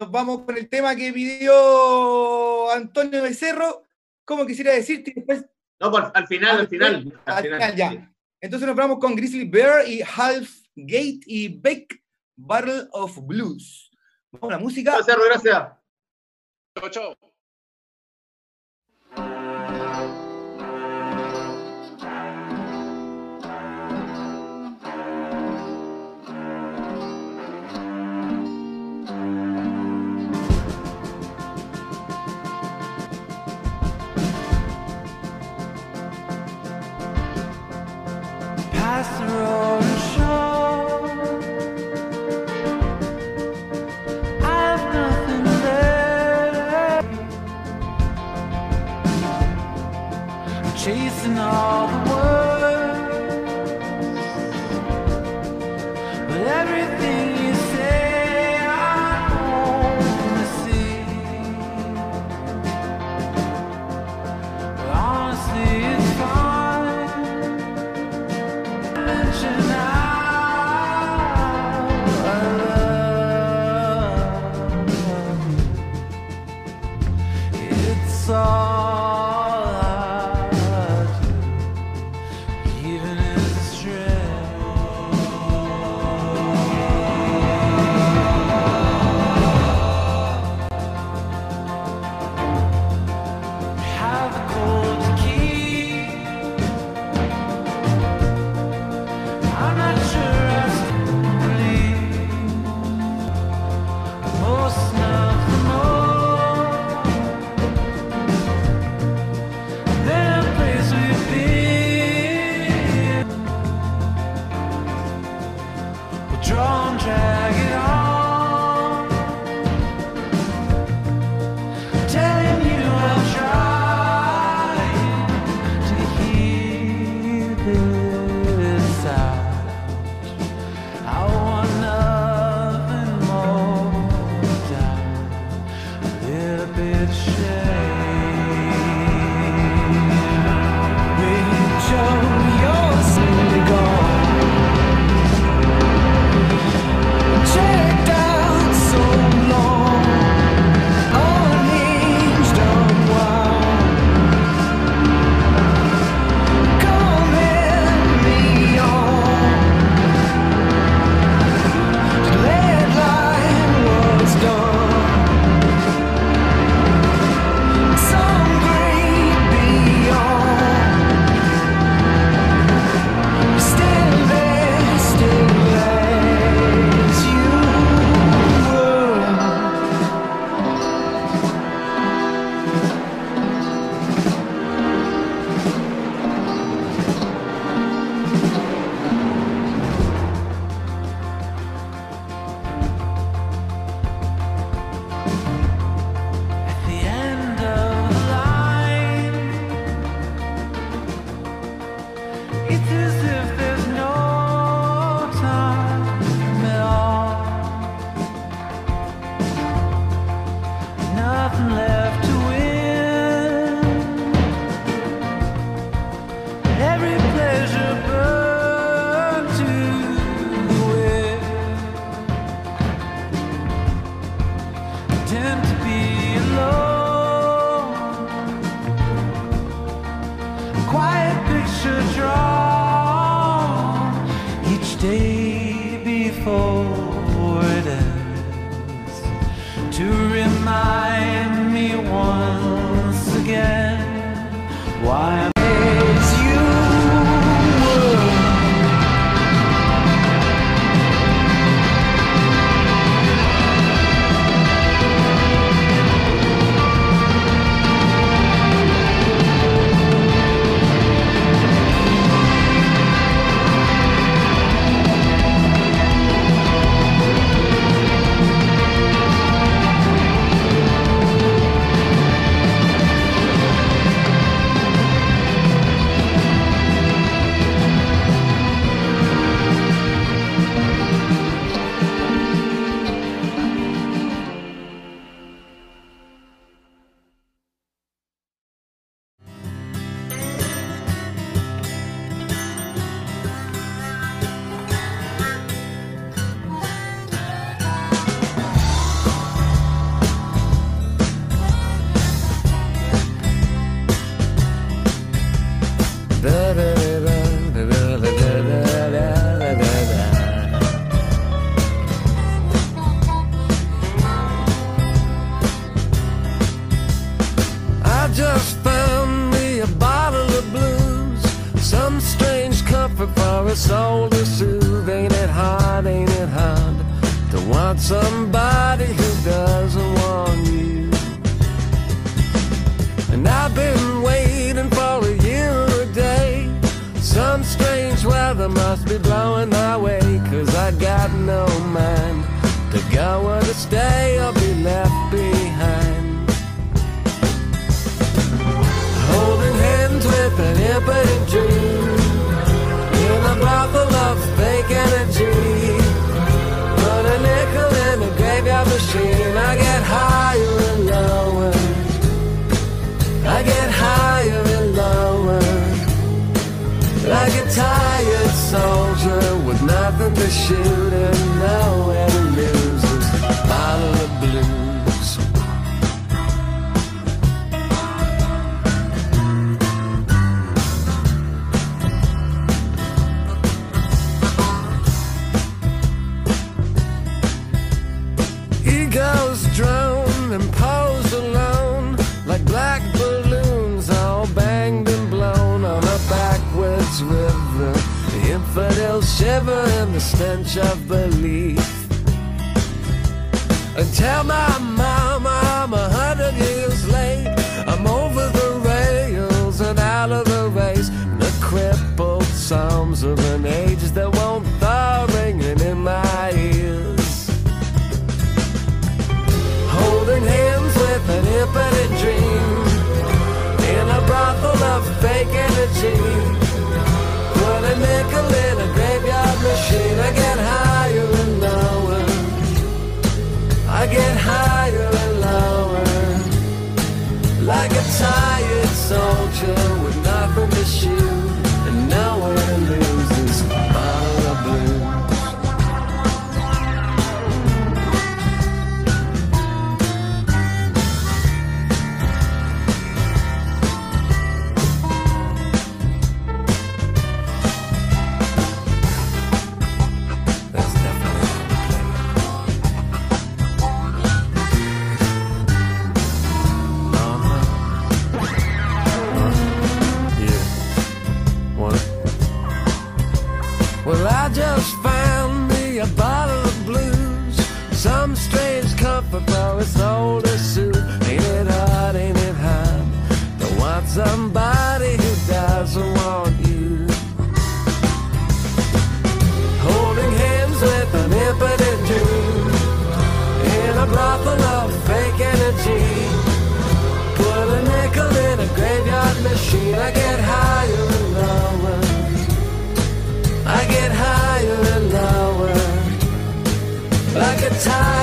C: nos vamos con el tema que pidió Antonio Becerro. Como quisiera decirte, después
B: No, pues, al final, al final. Al
C: al
B: final,
C: final, ya. Entonces nos vamos con Grizzly Bear y Half Gate y Beck Battle of Blues. Vamos a la música.
B: Becerro, gracias.
F: Chao, chao.
G: time.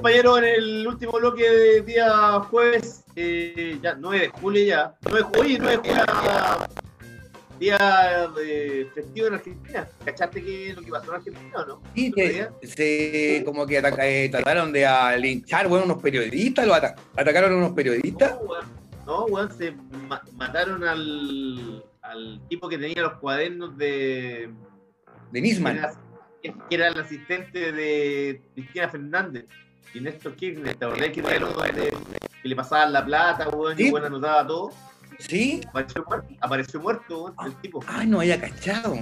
B: Compañeros, en el último bloque de día jueves, eh, ya 9 de julio ya. 9 de julio, 9 de julio, día de festivo en Argentina. ¿Cachaste que lo que pasó en Argentina o no?
C: Sí, se como que ataca- eh, trataron de a linchar, bueno, unos periodistas, lo ata- atacaron a unos periodistas.
B: No, weón. No, weón, se ma- mataron al, al tipo que tenía los cuadernos de.
C: De Nisman.
B: que era el asistente de Cristina Fernández. Y Néstor Kirchner, ¿te acordás que, de- que le pasaban la plata, weón, y
C: Sí.
B: weón anotaba todo?
C: ¿Sí?
B: Apareció muerto, apareció muerto weón, el tipo.
C: Ay, no había cachado.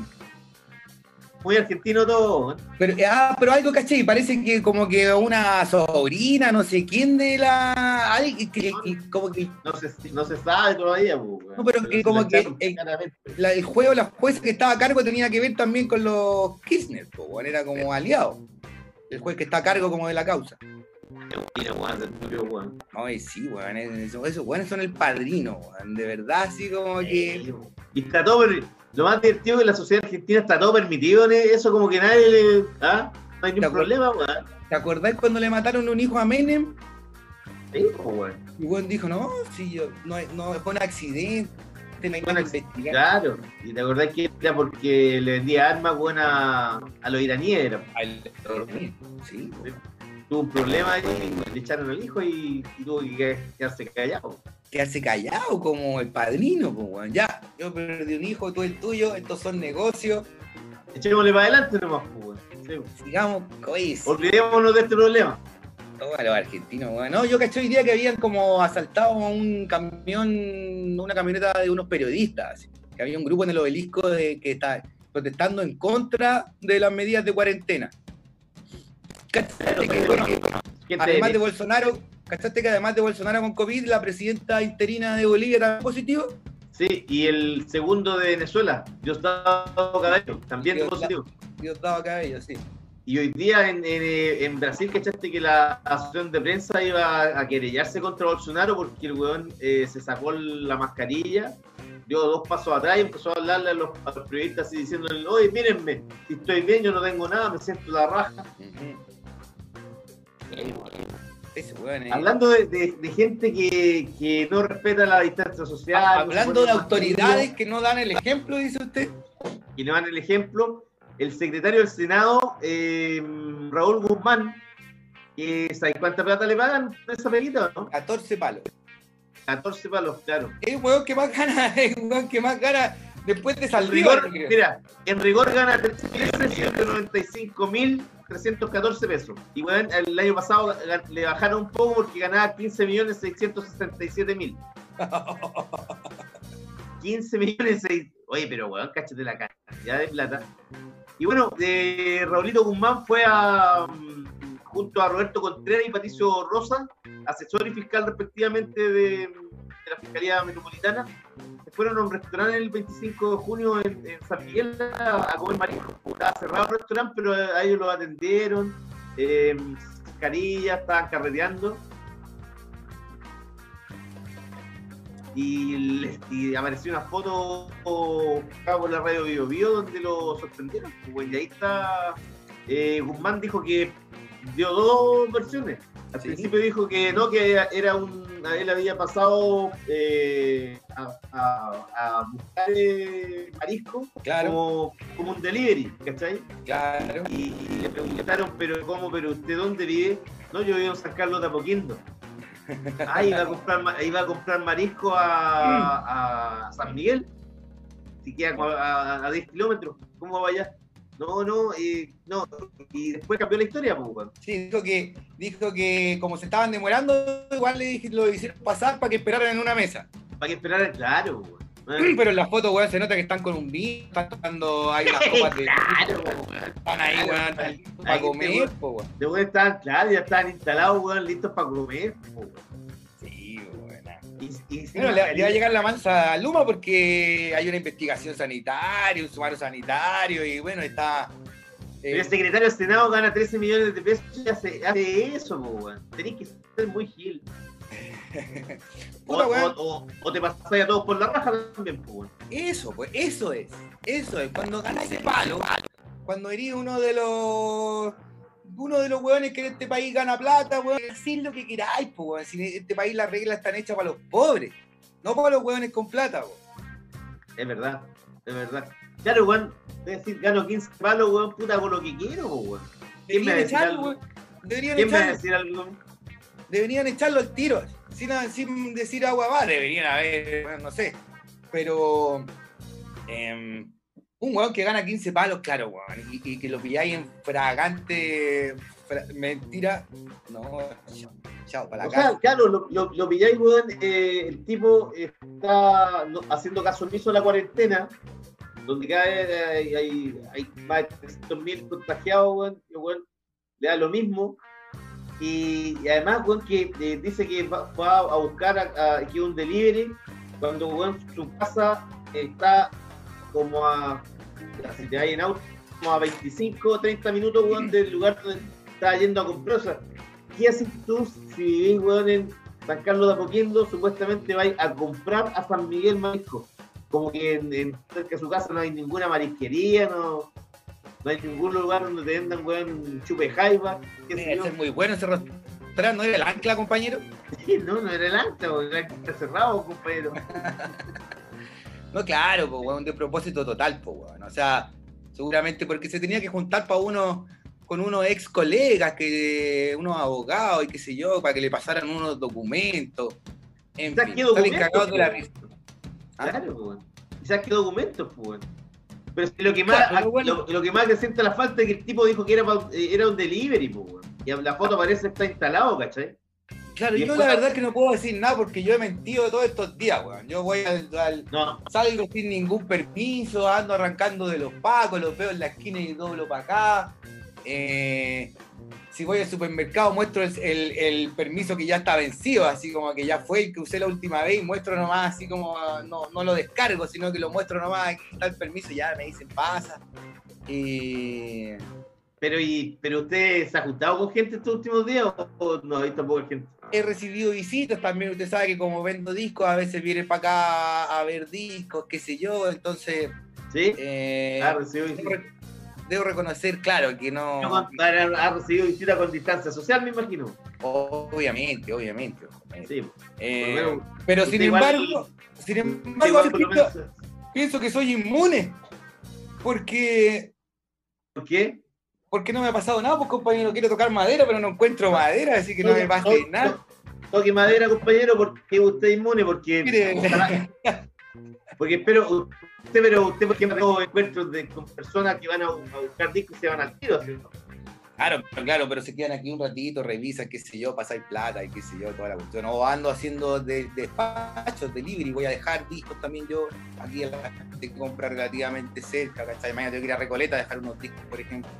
B: Muy argentino todo, weón.
C: Pero, ah, pero algo caché, parece que como que una sobrina, no sé quién de la. que, que- como que
B: No se, no se sabe todavía, pues, weón.
C: No, pero que como que- la- el juego, la jueza que estaba a cargo tenía que ver también con los Kirchner, po, weón, era como aliado. El juez que está a cargo como de la causa.
B: Weón, se murió, weón.
C: Ay, sí, weón, esos, esos weones son el padrino, weón, de verdad, así como que.
B: Y está todo, lo más divertido es que la sociedad argentina está todo permitido en eso, como que nadie le. ¿Ah? No hay ningún problema, weón.
C: ¿Te acordás cuando le mataron un hijo a Menem?
B: Sí, weón.
C: Y weón dijo, no, si yo, no, no, fue un accidente, no hay
B: Fue un
C: nada que
B: acc-
C: investigar.
B: Claro. Y te acordás que era porque le vendía armas, weón, a, a los iraníes. era.
C: Al- Sí, weón.
B: Tuvo un problema ahí, le echaron al hijo y, y tuvo que quedarse callado.
C: quedarse callado como el padrino, pues, weón. Ya, yo perdí un hijo, tú el tuyo, estos son negocios,
B: Echémosle para adelante nomás, pues, weón. Sí,
C: sigamos, pues,
B: Olvidémonos de este problema.
C: todos los argentinos, weón. No, yo caché hoy día que habían como asaltado a un camión, una camioneta de unos periodistas, que había un grupo en el obelisco de, que está protestando en contra de las medidas de cuarentena. ¿Cachaste que,
B: ¿Quién te
C: además de? Bolsonaro, ¿cachaste que además de Bolsonaro con COVID, la presidenta interina de Bolivia también positivo?
B: Sí, y el segundo de Venezuela, Diosdado Cabello, también
C: Diosdado.
B: positivo.
C: Diosdado Cabello, sí.
B: Y hoy día en, en, en Brasil, ¿cachaste que la asociación de prensa iba a querellarse contra Bolsonaro porque el weón eh, se sacó la mascarilla, dio dos pasos atrás y empezó a hablarle a los, a los periodistas así diciéndole, oye, mírenme, si estoy bien, yo no tengo nada, me siento la raja.
C: Ese weón es-
B: Hablando de, de- de gente que, que no respeta la distancia social.
C: Ah,
B: no
C: Hablando de autoridades que no dan el ejemplo, dice usted.
B: Y le dan el ejemplo, el secretario del Senado, eh, Raúl Guzmán, que ¿sabes cuánta plata le pagan por esa pelita o no?
C: 14 palos.
B: 14 palos, claro.
C: Es el weón que más gana, es el weón que más gana después de
B: rigor, mira, en rigor gana 395.314 pesos. Y bueno, el año pasado le bajaron un poco porque ganaba 15.667.000. 15 millones. seis- Oye, pero weón, cáchate la cantidad de plata. Y bueno, eh, Raulito Guzmán fue a, mm, junto a Roberto Contreras y Patricio Rosa, asesor y fiscal respectivamente de, de la Fiscalía Metropolitana, fueron a un restaurante el 25 de junio en, San Miguel a, a comer marisco. Estaba cerrado el restaurante, pero a ellos los atendieron, eh, carillas, estaban carreteando. Y, les- y apareció una foto por la radio Bio Bio donde lo sorprendieron. pues, y ahí está. eh, Guzmán dijo que dio dos versiones. Al
C: Sí.
B: principio dijo que no, que era un. Él había pasado eh, a, a- a buscar eh, marisco
C: Claro,
B: como, como un delivery, ¿cachai?
C: claro.
B: Y le preguntaron, pero ¿cómo? ¿Pero usted dónde vive? No, yo vivo en San Carlos de Apoquindo. Ah, iba a comprar, iba a comprar marisco a, a San Miguel. Si queda a, a- a 10 kilómetros. ¿Cómo va allá? No, no, eh, no. Y después cambió la historia, pues.
C: Sí, dijo que, dijo que como se estaban demorando, igual le dije, lo hicieron pasar para que esperaran en una mesa.
B: Para que esperar, claro, weón.
C: Pero en la foto, weón, se nota que están con un vino, están tomando, hay unas copas de
B: Claro, weón.
C: están ahí, weón, están listos para
B: Ahí,
C: comer,
B: weón.
C: po, weón.
B: De weón estaban, claro, ya estaban instalados, weón, listos para comer. weón. Y,
C: Bueno, le, le va a llegar la mansa a Luma porque hay una investigación sanitaria, un sumario sanitario y bueno, está... eh,
B: El secretario del Senado gana 13 millones de pesos y hace, hace eso, weón. Tenés que ser muy gil. O,
C: Puta,
B: o- o- o te pasáis a todos por la raja también, weón.
C: Eso, pues, eso es. Eso es. Cuando ganas ese palo, cuando eres uno de los. Uno de los hueones que en este país gana plata, weón. Decir lo que queráis, weón. Si en este país las reglas están hechas para los pobres, no para los hueones con plata, weón.
B: Es verdad, es verdad. Claro, weón. Es decir, gano 15 palos, weón, puta, con lo que quiero, po, weón. ¿Quién me va a decir
C: echarlo,
B: algo?
C: Deberían
B: ¿Quién me va a
C: echarlo.
B: decir algo?
C: Deberían echarlo al tiro. Sin, sin decir agua va, deberían haber, no sé. Pero. em, un weón que gana 15 palos, claro, weón. Y, y que lo pilláis en fragante fra- mentira. No, chao, para la
B: O sea,
C: casa.
B: claro, lo, lo, lo pilláis, weón. eh, el tipo está haciendo caso omiso a la cuarentena, donde cada vez hay, hay, hay más de 300.000 contagiados, weón. y, weón, le da lo mismo. Y, y además, weón, que eh, dice que va, va a buscar a, a- que un delivery cuando, weón, su casa está como a, si te vas en auto, como a 25 30 minutos, weón, del lugar donde estaba yendo a comprar. O sea, ¿qué haces tú si vivís, weón, en San Carlos de Apoquindo? Supuestamente vais a comprar a San Miguel Marisco. Como que en, en cerca de su casa no hay ninguna marisquería, no, no hay ningún lugar donde te vendan, weón, chupe jaiba.
C: ser muy bueno ese restaurante. ¿No era el ancla, compañero?
B: Sí, no, no era el weón, era el acta cerrado, compañero.
C: No, claro, pues, weón, de propósito total, pues, weón. O sea, seguramente porque se tenía que juntar para uno con unos ex colegas, que, unos abogados y qué sé yo, para que le pasaran unos documentos. En
B: ¿Sabes
C: fin,
B: qué documentos,
C: de la risa. ¿Ah?
B: Claro, weón. Quizás qué documentos, weón. Pero si lo que más,
C: Claro, pero bueno.
B: lo, lo que más acrecenta la falta es que el tipo dijo que era, pa- eh, era un delivery, pues, weón. Y la foto parece que está instalado, ¿cachai?
C: Claro,
B: Y
C: yo la verdad es que no puedo decir nada porque yo he mentido todos estos días, weón. Yo voy al, al-
B: No,
C: salgo sin ningún permiso, ando arrancando de los pacos, los veo en la esquina y doblo para acá. Eh, si voy al supermercado muestro el, el- el permiso que ya está vencido, así como que ya fue el que usé la última vez y muestro nomás, así como no, no lo descargo, sino que lo muestro nomás, aquí está el permiso, ya me dicen pasa. Y
B: pero, y, pero usted se ha juntado con gente estos últimos días o, o no ha visto poca gente?
C: He recibido visitas también, usted sabe que como vendo discos, a veces viene para acá a ver discos, qué sé yo, entonces
B: ¿Sí?
C: eh,
B: ha recibido
C: debo,
B: visita.
C: re- debo reconocer, claro, que no...
B: Ha, recibido visita con distancia social, me imagino.
C: Obviamente, obviamente.
B: Sí.
C: Eh,
B: menos,
C: pero sin
B: igual-
C: embargo, sin embargo,
B: igual
C: pienso,
B: menos-
C: pienso que soy inmune. Porque,
B: ¿Por qué?
C: Porque no me ha pasado nada, pues compañero, quiero tocar madera, pero no encuentro madera, así que no me pase
B: Toque-
C: nada.
B: to- Toque madera, compañero, porque usted es inmune, porque.
C: Mire.
B: Porque espero. Usted, pero usted, porque tengo encuentros de, con personas que van a, a buscar discos y se van al tiro, ¿cierto?
C: Claro, pero claro, pero se quedan aquí un ratito, revisan, qué sé yo, pasáis plata y qué sé yo, toda la cuestión. O ando haciendo de, despachos, delivery, voy a dejar discos también yo aquí a la gente que compra relativamente cerca, ¿cachai? Mañana tengo que ir a Recoleta a dejar unos discos, por ejemplo.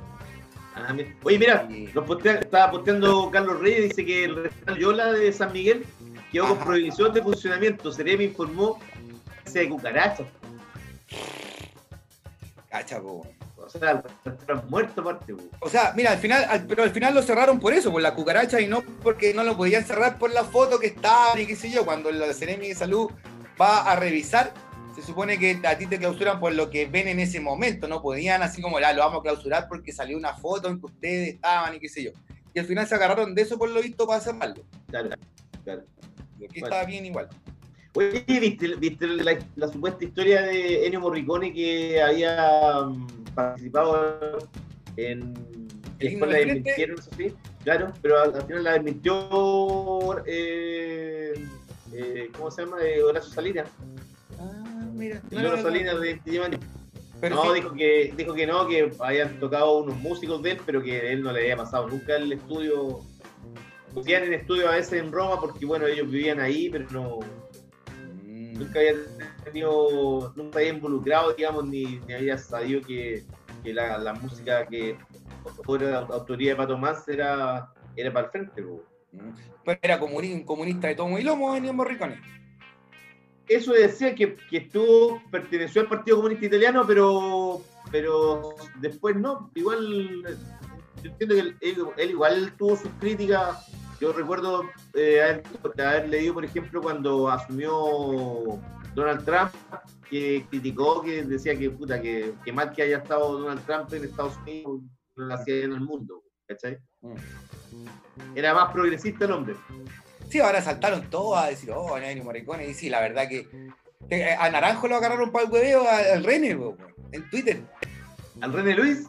B: Ah, mira. Oye, mira,
C: Y-
B: nos postea- estaba posteando Carlos Reyes, dice que el restaurante Yola de San Miguel quedó con prohibición de funcionamiento. Ceremi informó que se de cucarachas.
C: Cacha, po.
B: O sea, el muerto aparte. po.
C: O sea, mira, al final, al- pero al final lo cerraron por eso, por la cucaracha y no porque no lo podían cerrar por la foto que estaba y qué sé yo. Cuando la Seremi de Salud va a revisar, se supone que a ti te clausuran por lo que ven en ese momento. No podían así como, "Ah, lo vamos a clausurar porque salió una foto en que ustedes estaban y qué sé yo. Y al final se agarraron de eso por lo visto para cerrarlo.
B: Claro, claro.
C: Y aquí estaba bien igual.
B: Oye, ¿viste, viste la, la supuesta historia de Ennio Morricone que había mm, participado en. Después la desmintieron, eso sí, claro, pero al, al final la desmintió. Eh, eh, ¿Cómo se llama? Eh, Horacio Salinas.
C: Mira.
B: El Loro Salinas de Digimon.
C: Pero
B: no,
C: sí,
B: dijo que, dijo que no, que habían tocado unos músicos de él, pero que él no le había pasado nunca el estudio. Vivían en estudio a veces en Roma porque, bueno, ellos vivían ahí, pero no,
C: Mm.
B: nunca había tenido, nunca había involucrado, digamos, ni, ni había sabido que, que la, la música que fuera de autoría de Pato Mans era, era para el frente.
C: Mm. Pero era comuni- un comunista de tomo y lomo, Ennio Morricone.
B: Eso decía que, que estuvo, perteneció al Partido Comunista Italiano, pero, pero después no, igual, yo entiendo que él, igual tuvo sus críticas. Yo recuerdo eh, haber, haber leído, por ejemplo, cuando asumió Donald Trump, que criticó, que decía que puta, que, que mal que haya estado Donald Trump en Estados Unidos, no lo hacía en el mundo, ¿cachai?
C: Mm.
B: Era más progresista el hombre.
C: Sí, ahora saltaron todos a decir, oh, Ennio Morricone. Y sí, la verdad que eh, a Naranjo lo agarraron para el hueveo al René, en Twitter.
B: Al René Luis,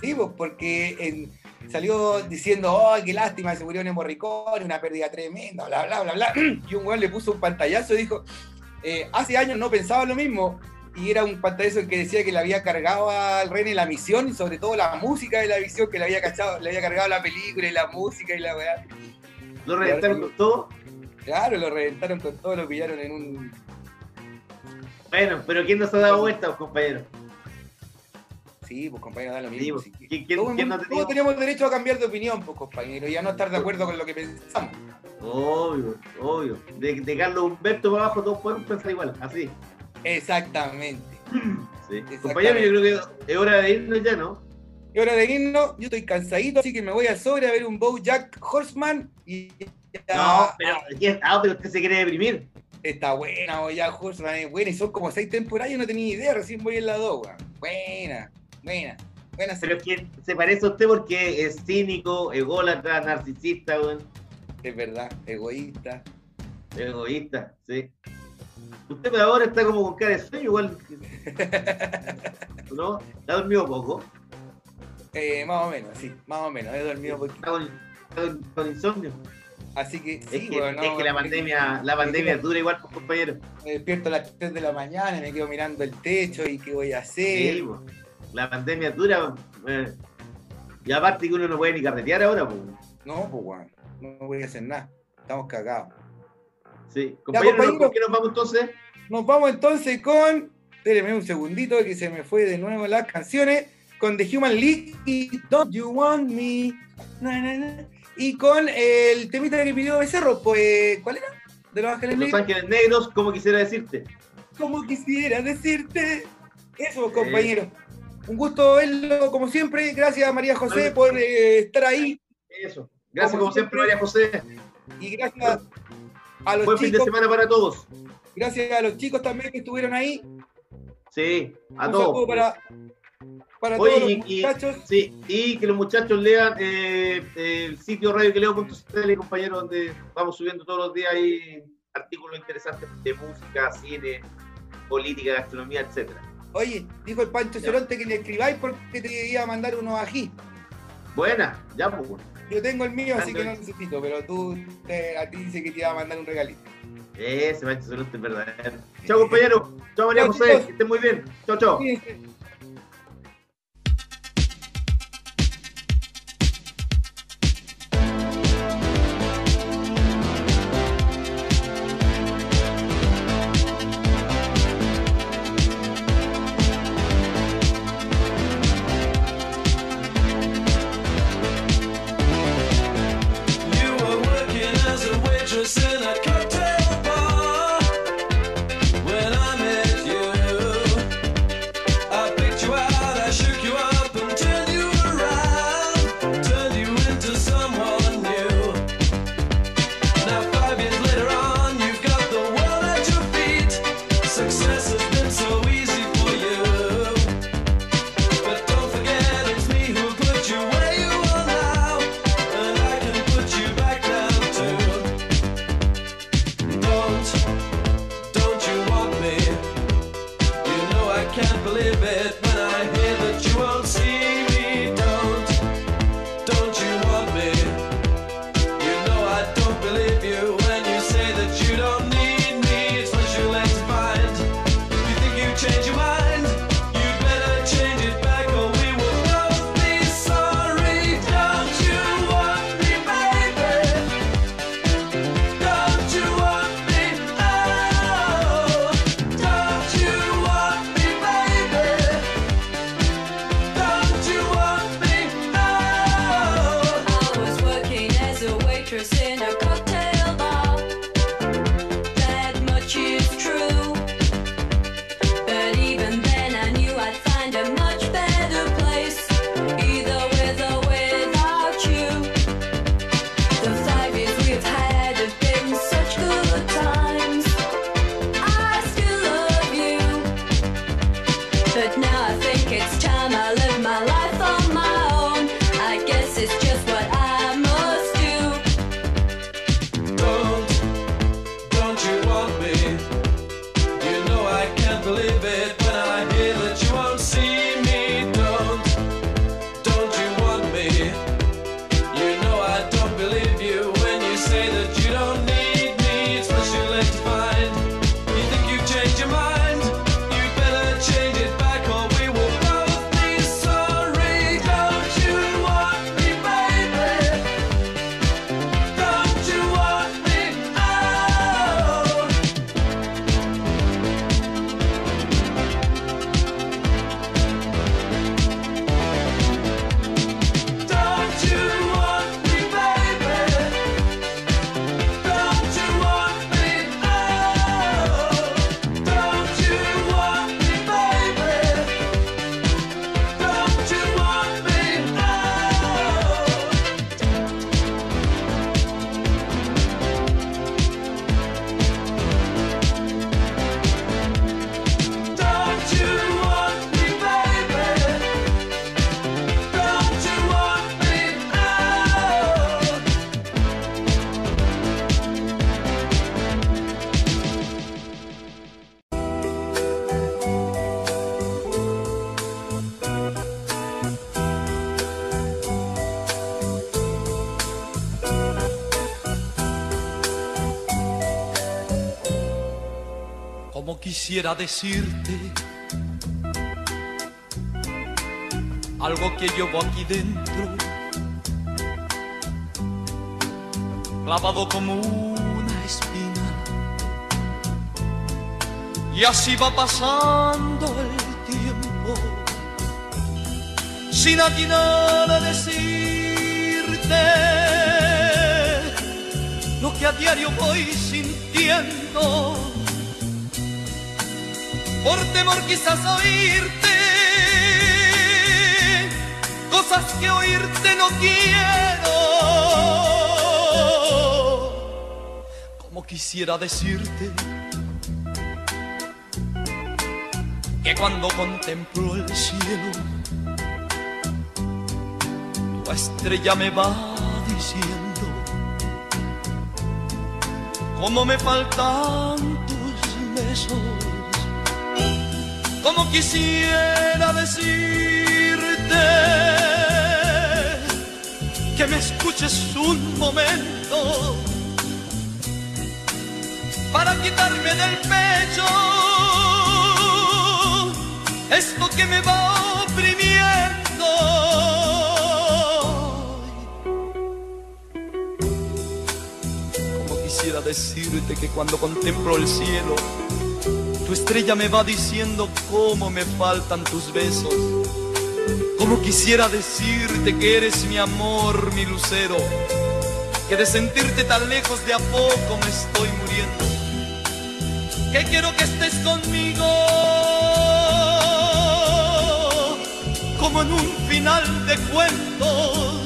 C: Sí, pues porque en- salió diciendo, oh, qué lástima, se murió Ennio Morricone, una pérdida tremenda, bla, bla, bla, bla. Y un weón le puso un pantallazo y dijo, eh, hace años no pensaba lo mismo. Y era un pantallazo en que decía que le había cargado al René la misión y sobre todo la música de la visión, que le había, cachado, le había cargado la película y la música y la weá.
B: Lo reventaron con todo.
C: Claro, lo reventaron con todo, lo pillaron en un
B: Bueno, pero ¿quién no se ha dado vuelta, compañero?
C: Sí, pues compañero, da lo mismo.
B: pues,
C: sí
B: ¿quién- quién- quién no
C: todos
B: tenido?
C: tenemos derecho a cambiar de opinión, pues compañero, y a no estar de acuerdo con lo que pensamos.
B: Obvio, obvio. De, de Carlos Humberto para abajo todos podemos pensar igual, así.
C: Exactamente.
B: Sí.
C: Exactamente.
B: Compañero, yo creo que es hora de irnos ya, ¿no?
C: Y hora de irnos, yo estoy cansadito, así que me voy al sobre a ver un Bojack Horseman y
B: No, pero, ¿quién- ah, usted se quiere deprimir.
C: está buena, Bojack Horseman es buena, y son como seis temporadas, yo no tenía idea, recién voy en la dos, weón. Buena, buena, buena
B: Pero es que se parece a usted porque es cínico, ególatra, narcisista, weón,
C: es verdad, egoísta.
B: egoísta, sí. Usted por ahora está como con cara de sueño, igual. ¿No? ¿Ha dormido poco?
C: Eh, más o menos, sí, más o menos. He dormido poquito.
B: Con, con, insomnio.
C: Así que sí,
B: es que,
C: bueno,
B: es que la pandemia, la pandemia dura igual, pues, compañero.
C: Me despierto a las 3 de la mañana y me quedo mirando el techo y qué voy a hacer.
B: Sí, pues, la pandemia dura. Eh, y aparte que uno no puede ni carretear ahora, pues.
C: No, pues, bueno, no voy a hacer nada. Estamos cagados.
H: Sí, compañero, ya, qué nos vamos entonces?
C: Nos vamos entonces con. Espérenme un segundito que se me fue de nuevo las canciones con The Human League y Don't You Want Me. Y con el temita que pidió Becerro, pues, ¿cuál era? De Los Ángeles Negros.
H: Los Ángeles Negros, como quisiera decirte.
C: Como quisiera decirte. Eso, eh. compañero. Un gusto verlo, como siempre. Gracias, María José, por eh, estar ahí.
H: Eso. Gracias,
C: como,
H: siempre, María José.
C: Y gracias a los
H: Buen chicos. Buen fin de semana para todos.
C: Gracias a los chicos también que estuvieron ahí.
H: Sí, a
C: Un
H: todos.
C: Pues. Para para
H: Oye,
C: todos los muchachos.
H: Sí, y que los muchachos lean eh, eh, el sitio radioqueleo.cl, compañero, donde vamos subiendo todos los días ahí artículos interesantes de música, cine, política, gastronomía, etcétera.
C: Oye, dijo el Pancho
H: ya.
C: Ceronte que le escribáis porque te iba a mandar unos ají.
H: Buena, ya pues.
C: Yo tengo el mío, así que no necesito, pero tú a ti dice que te iba a mandar un regalito.
H: Ese Pancho Ceronte es verdadero. Chao, compañero. Chao, María José. Que estén muy bien. Chao, chao.
I: quisiera decirte algo que llevo aquí dentro, clavado como una espina. Y así va pasando el tiempo, sin aquí nada decirte lo que a diario voy sintiendo por temor quizás oírte cosas que oírte no quiero. Como quisiera decirte que cuando contemplo el cielo, tu estrella me va diciendo cómo me faltan como quisiera decirte que me escuches un momento para quitarme del pecho esto que me va oprimiendo. Como quisiera decirte que cuando contemplo el cielo, estrella me va diciendo cómo me faltan tus besos. Como quisiera decirte que eres mi amor, mi lucero, que de sentirte tan lejos de a poco me estoy muriendo, que quiero que estés conmigo, como en un final de cuentos,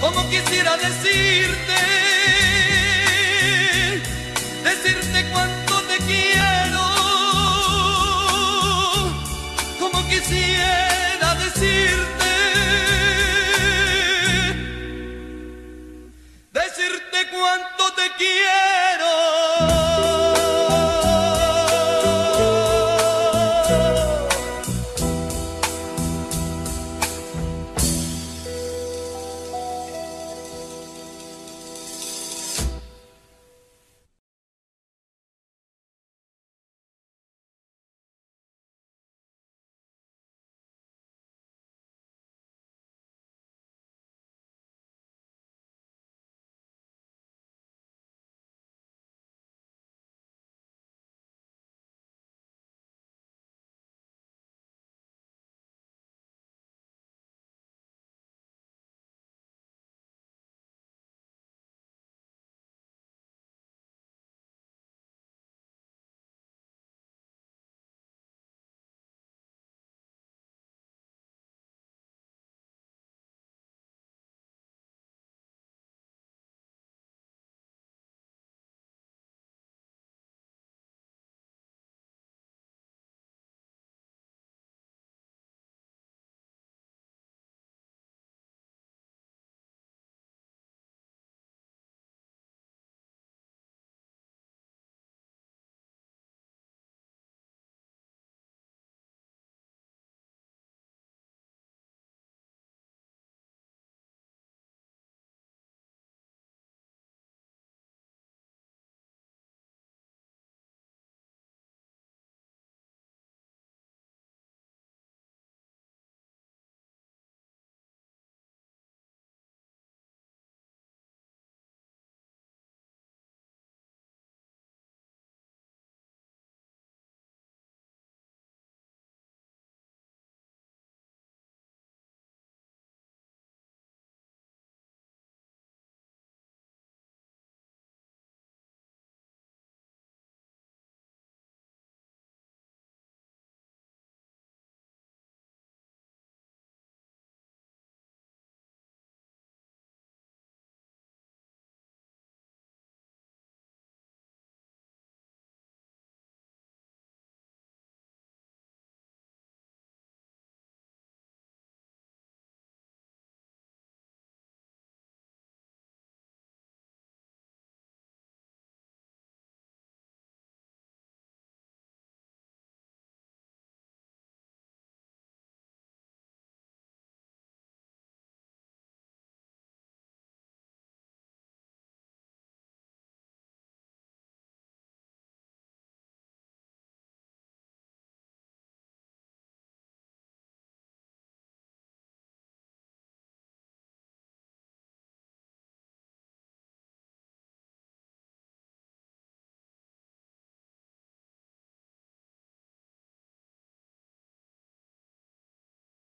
I: como quisiera decirte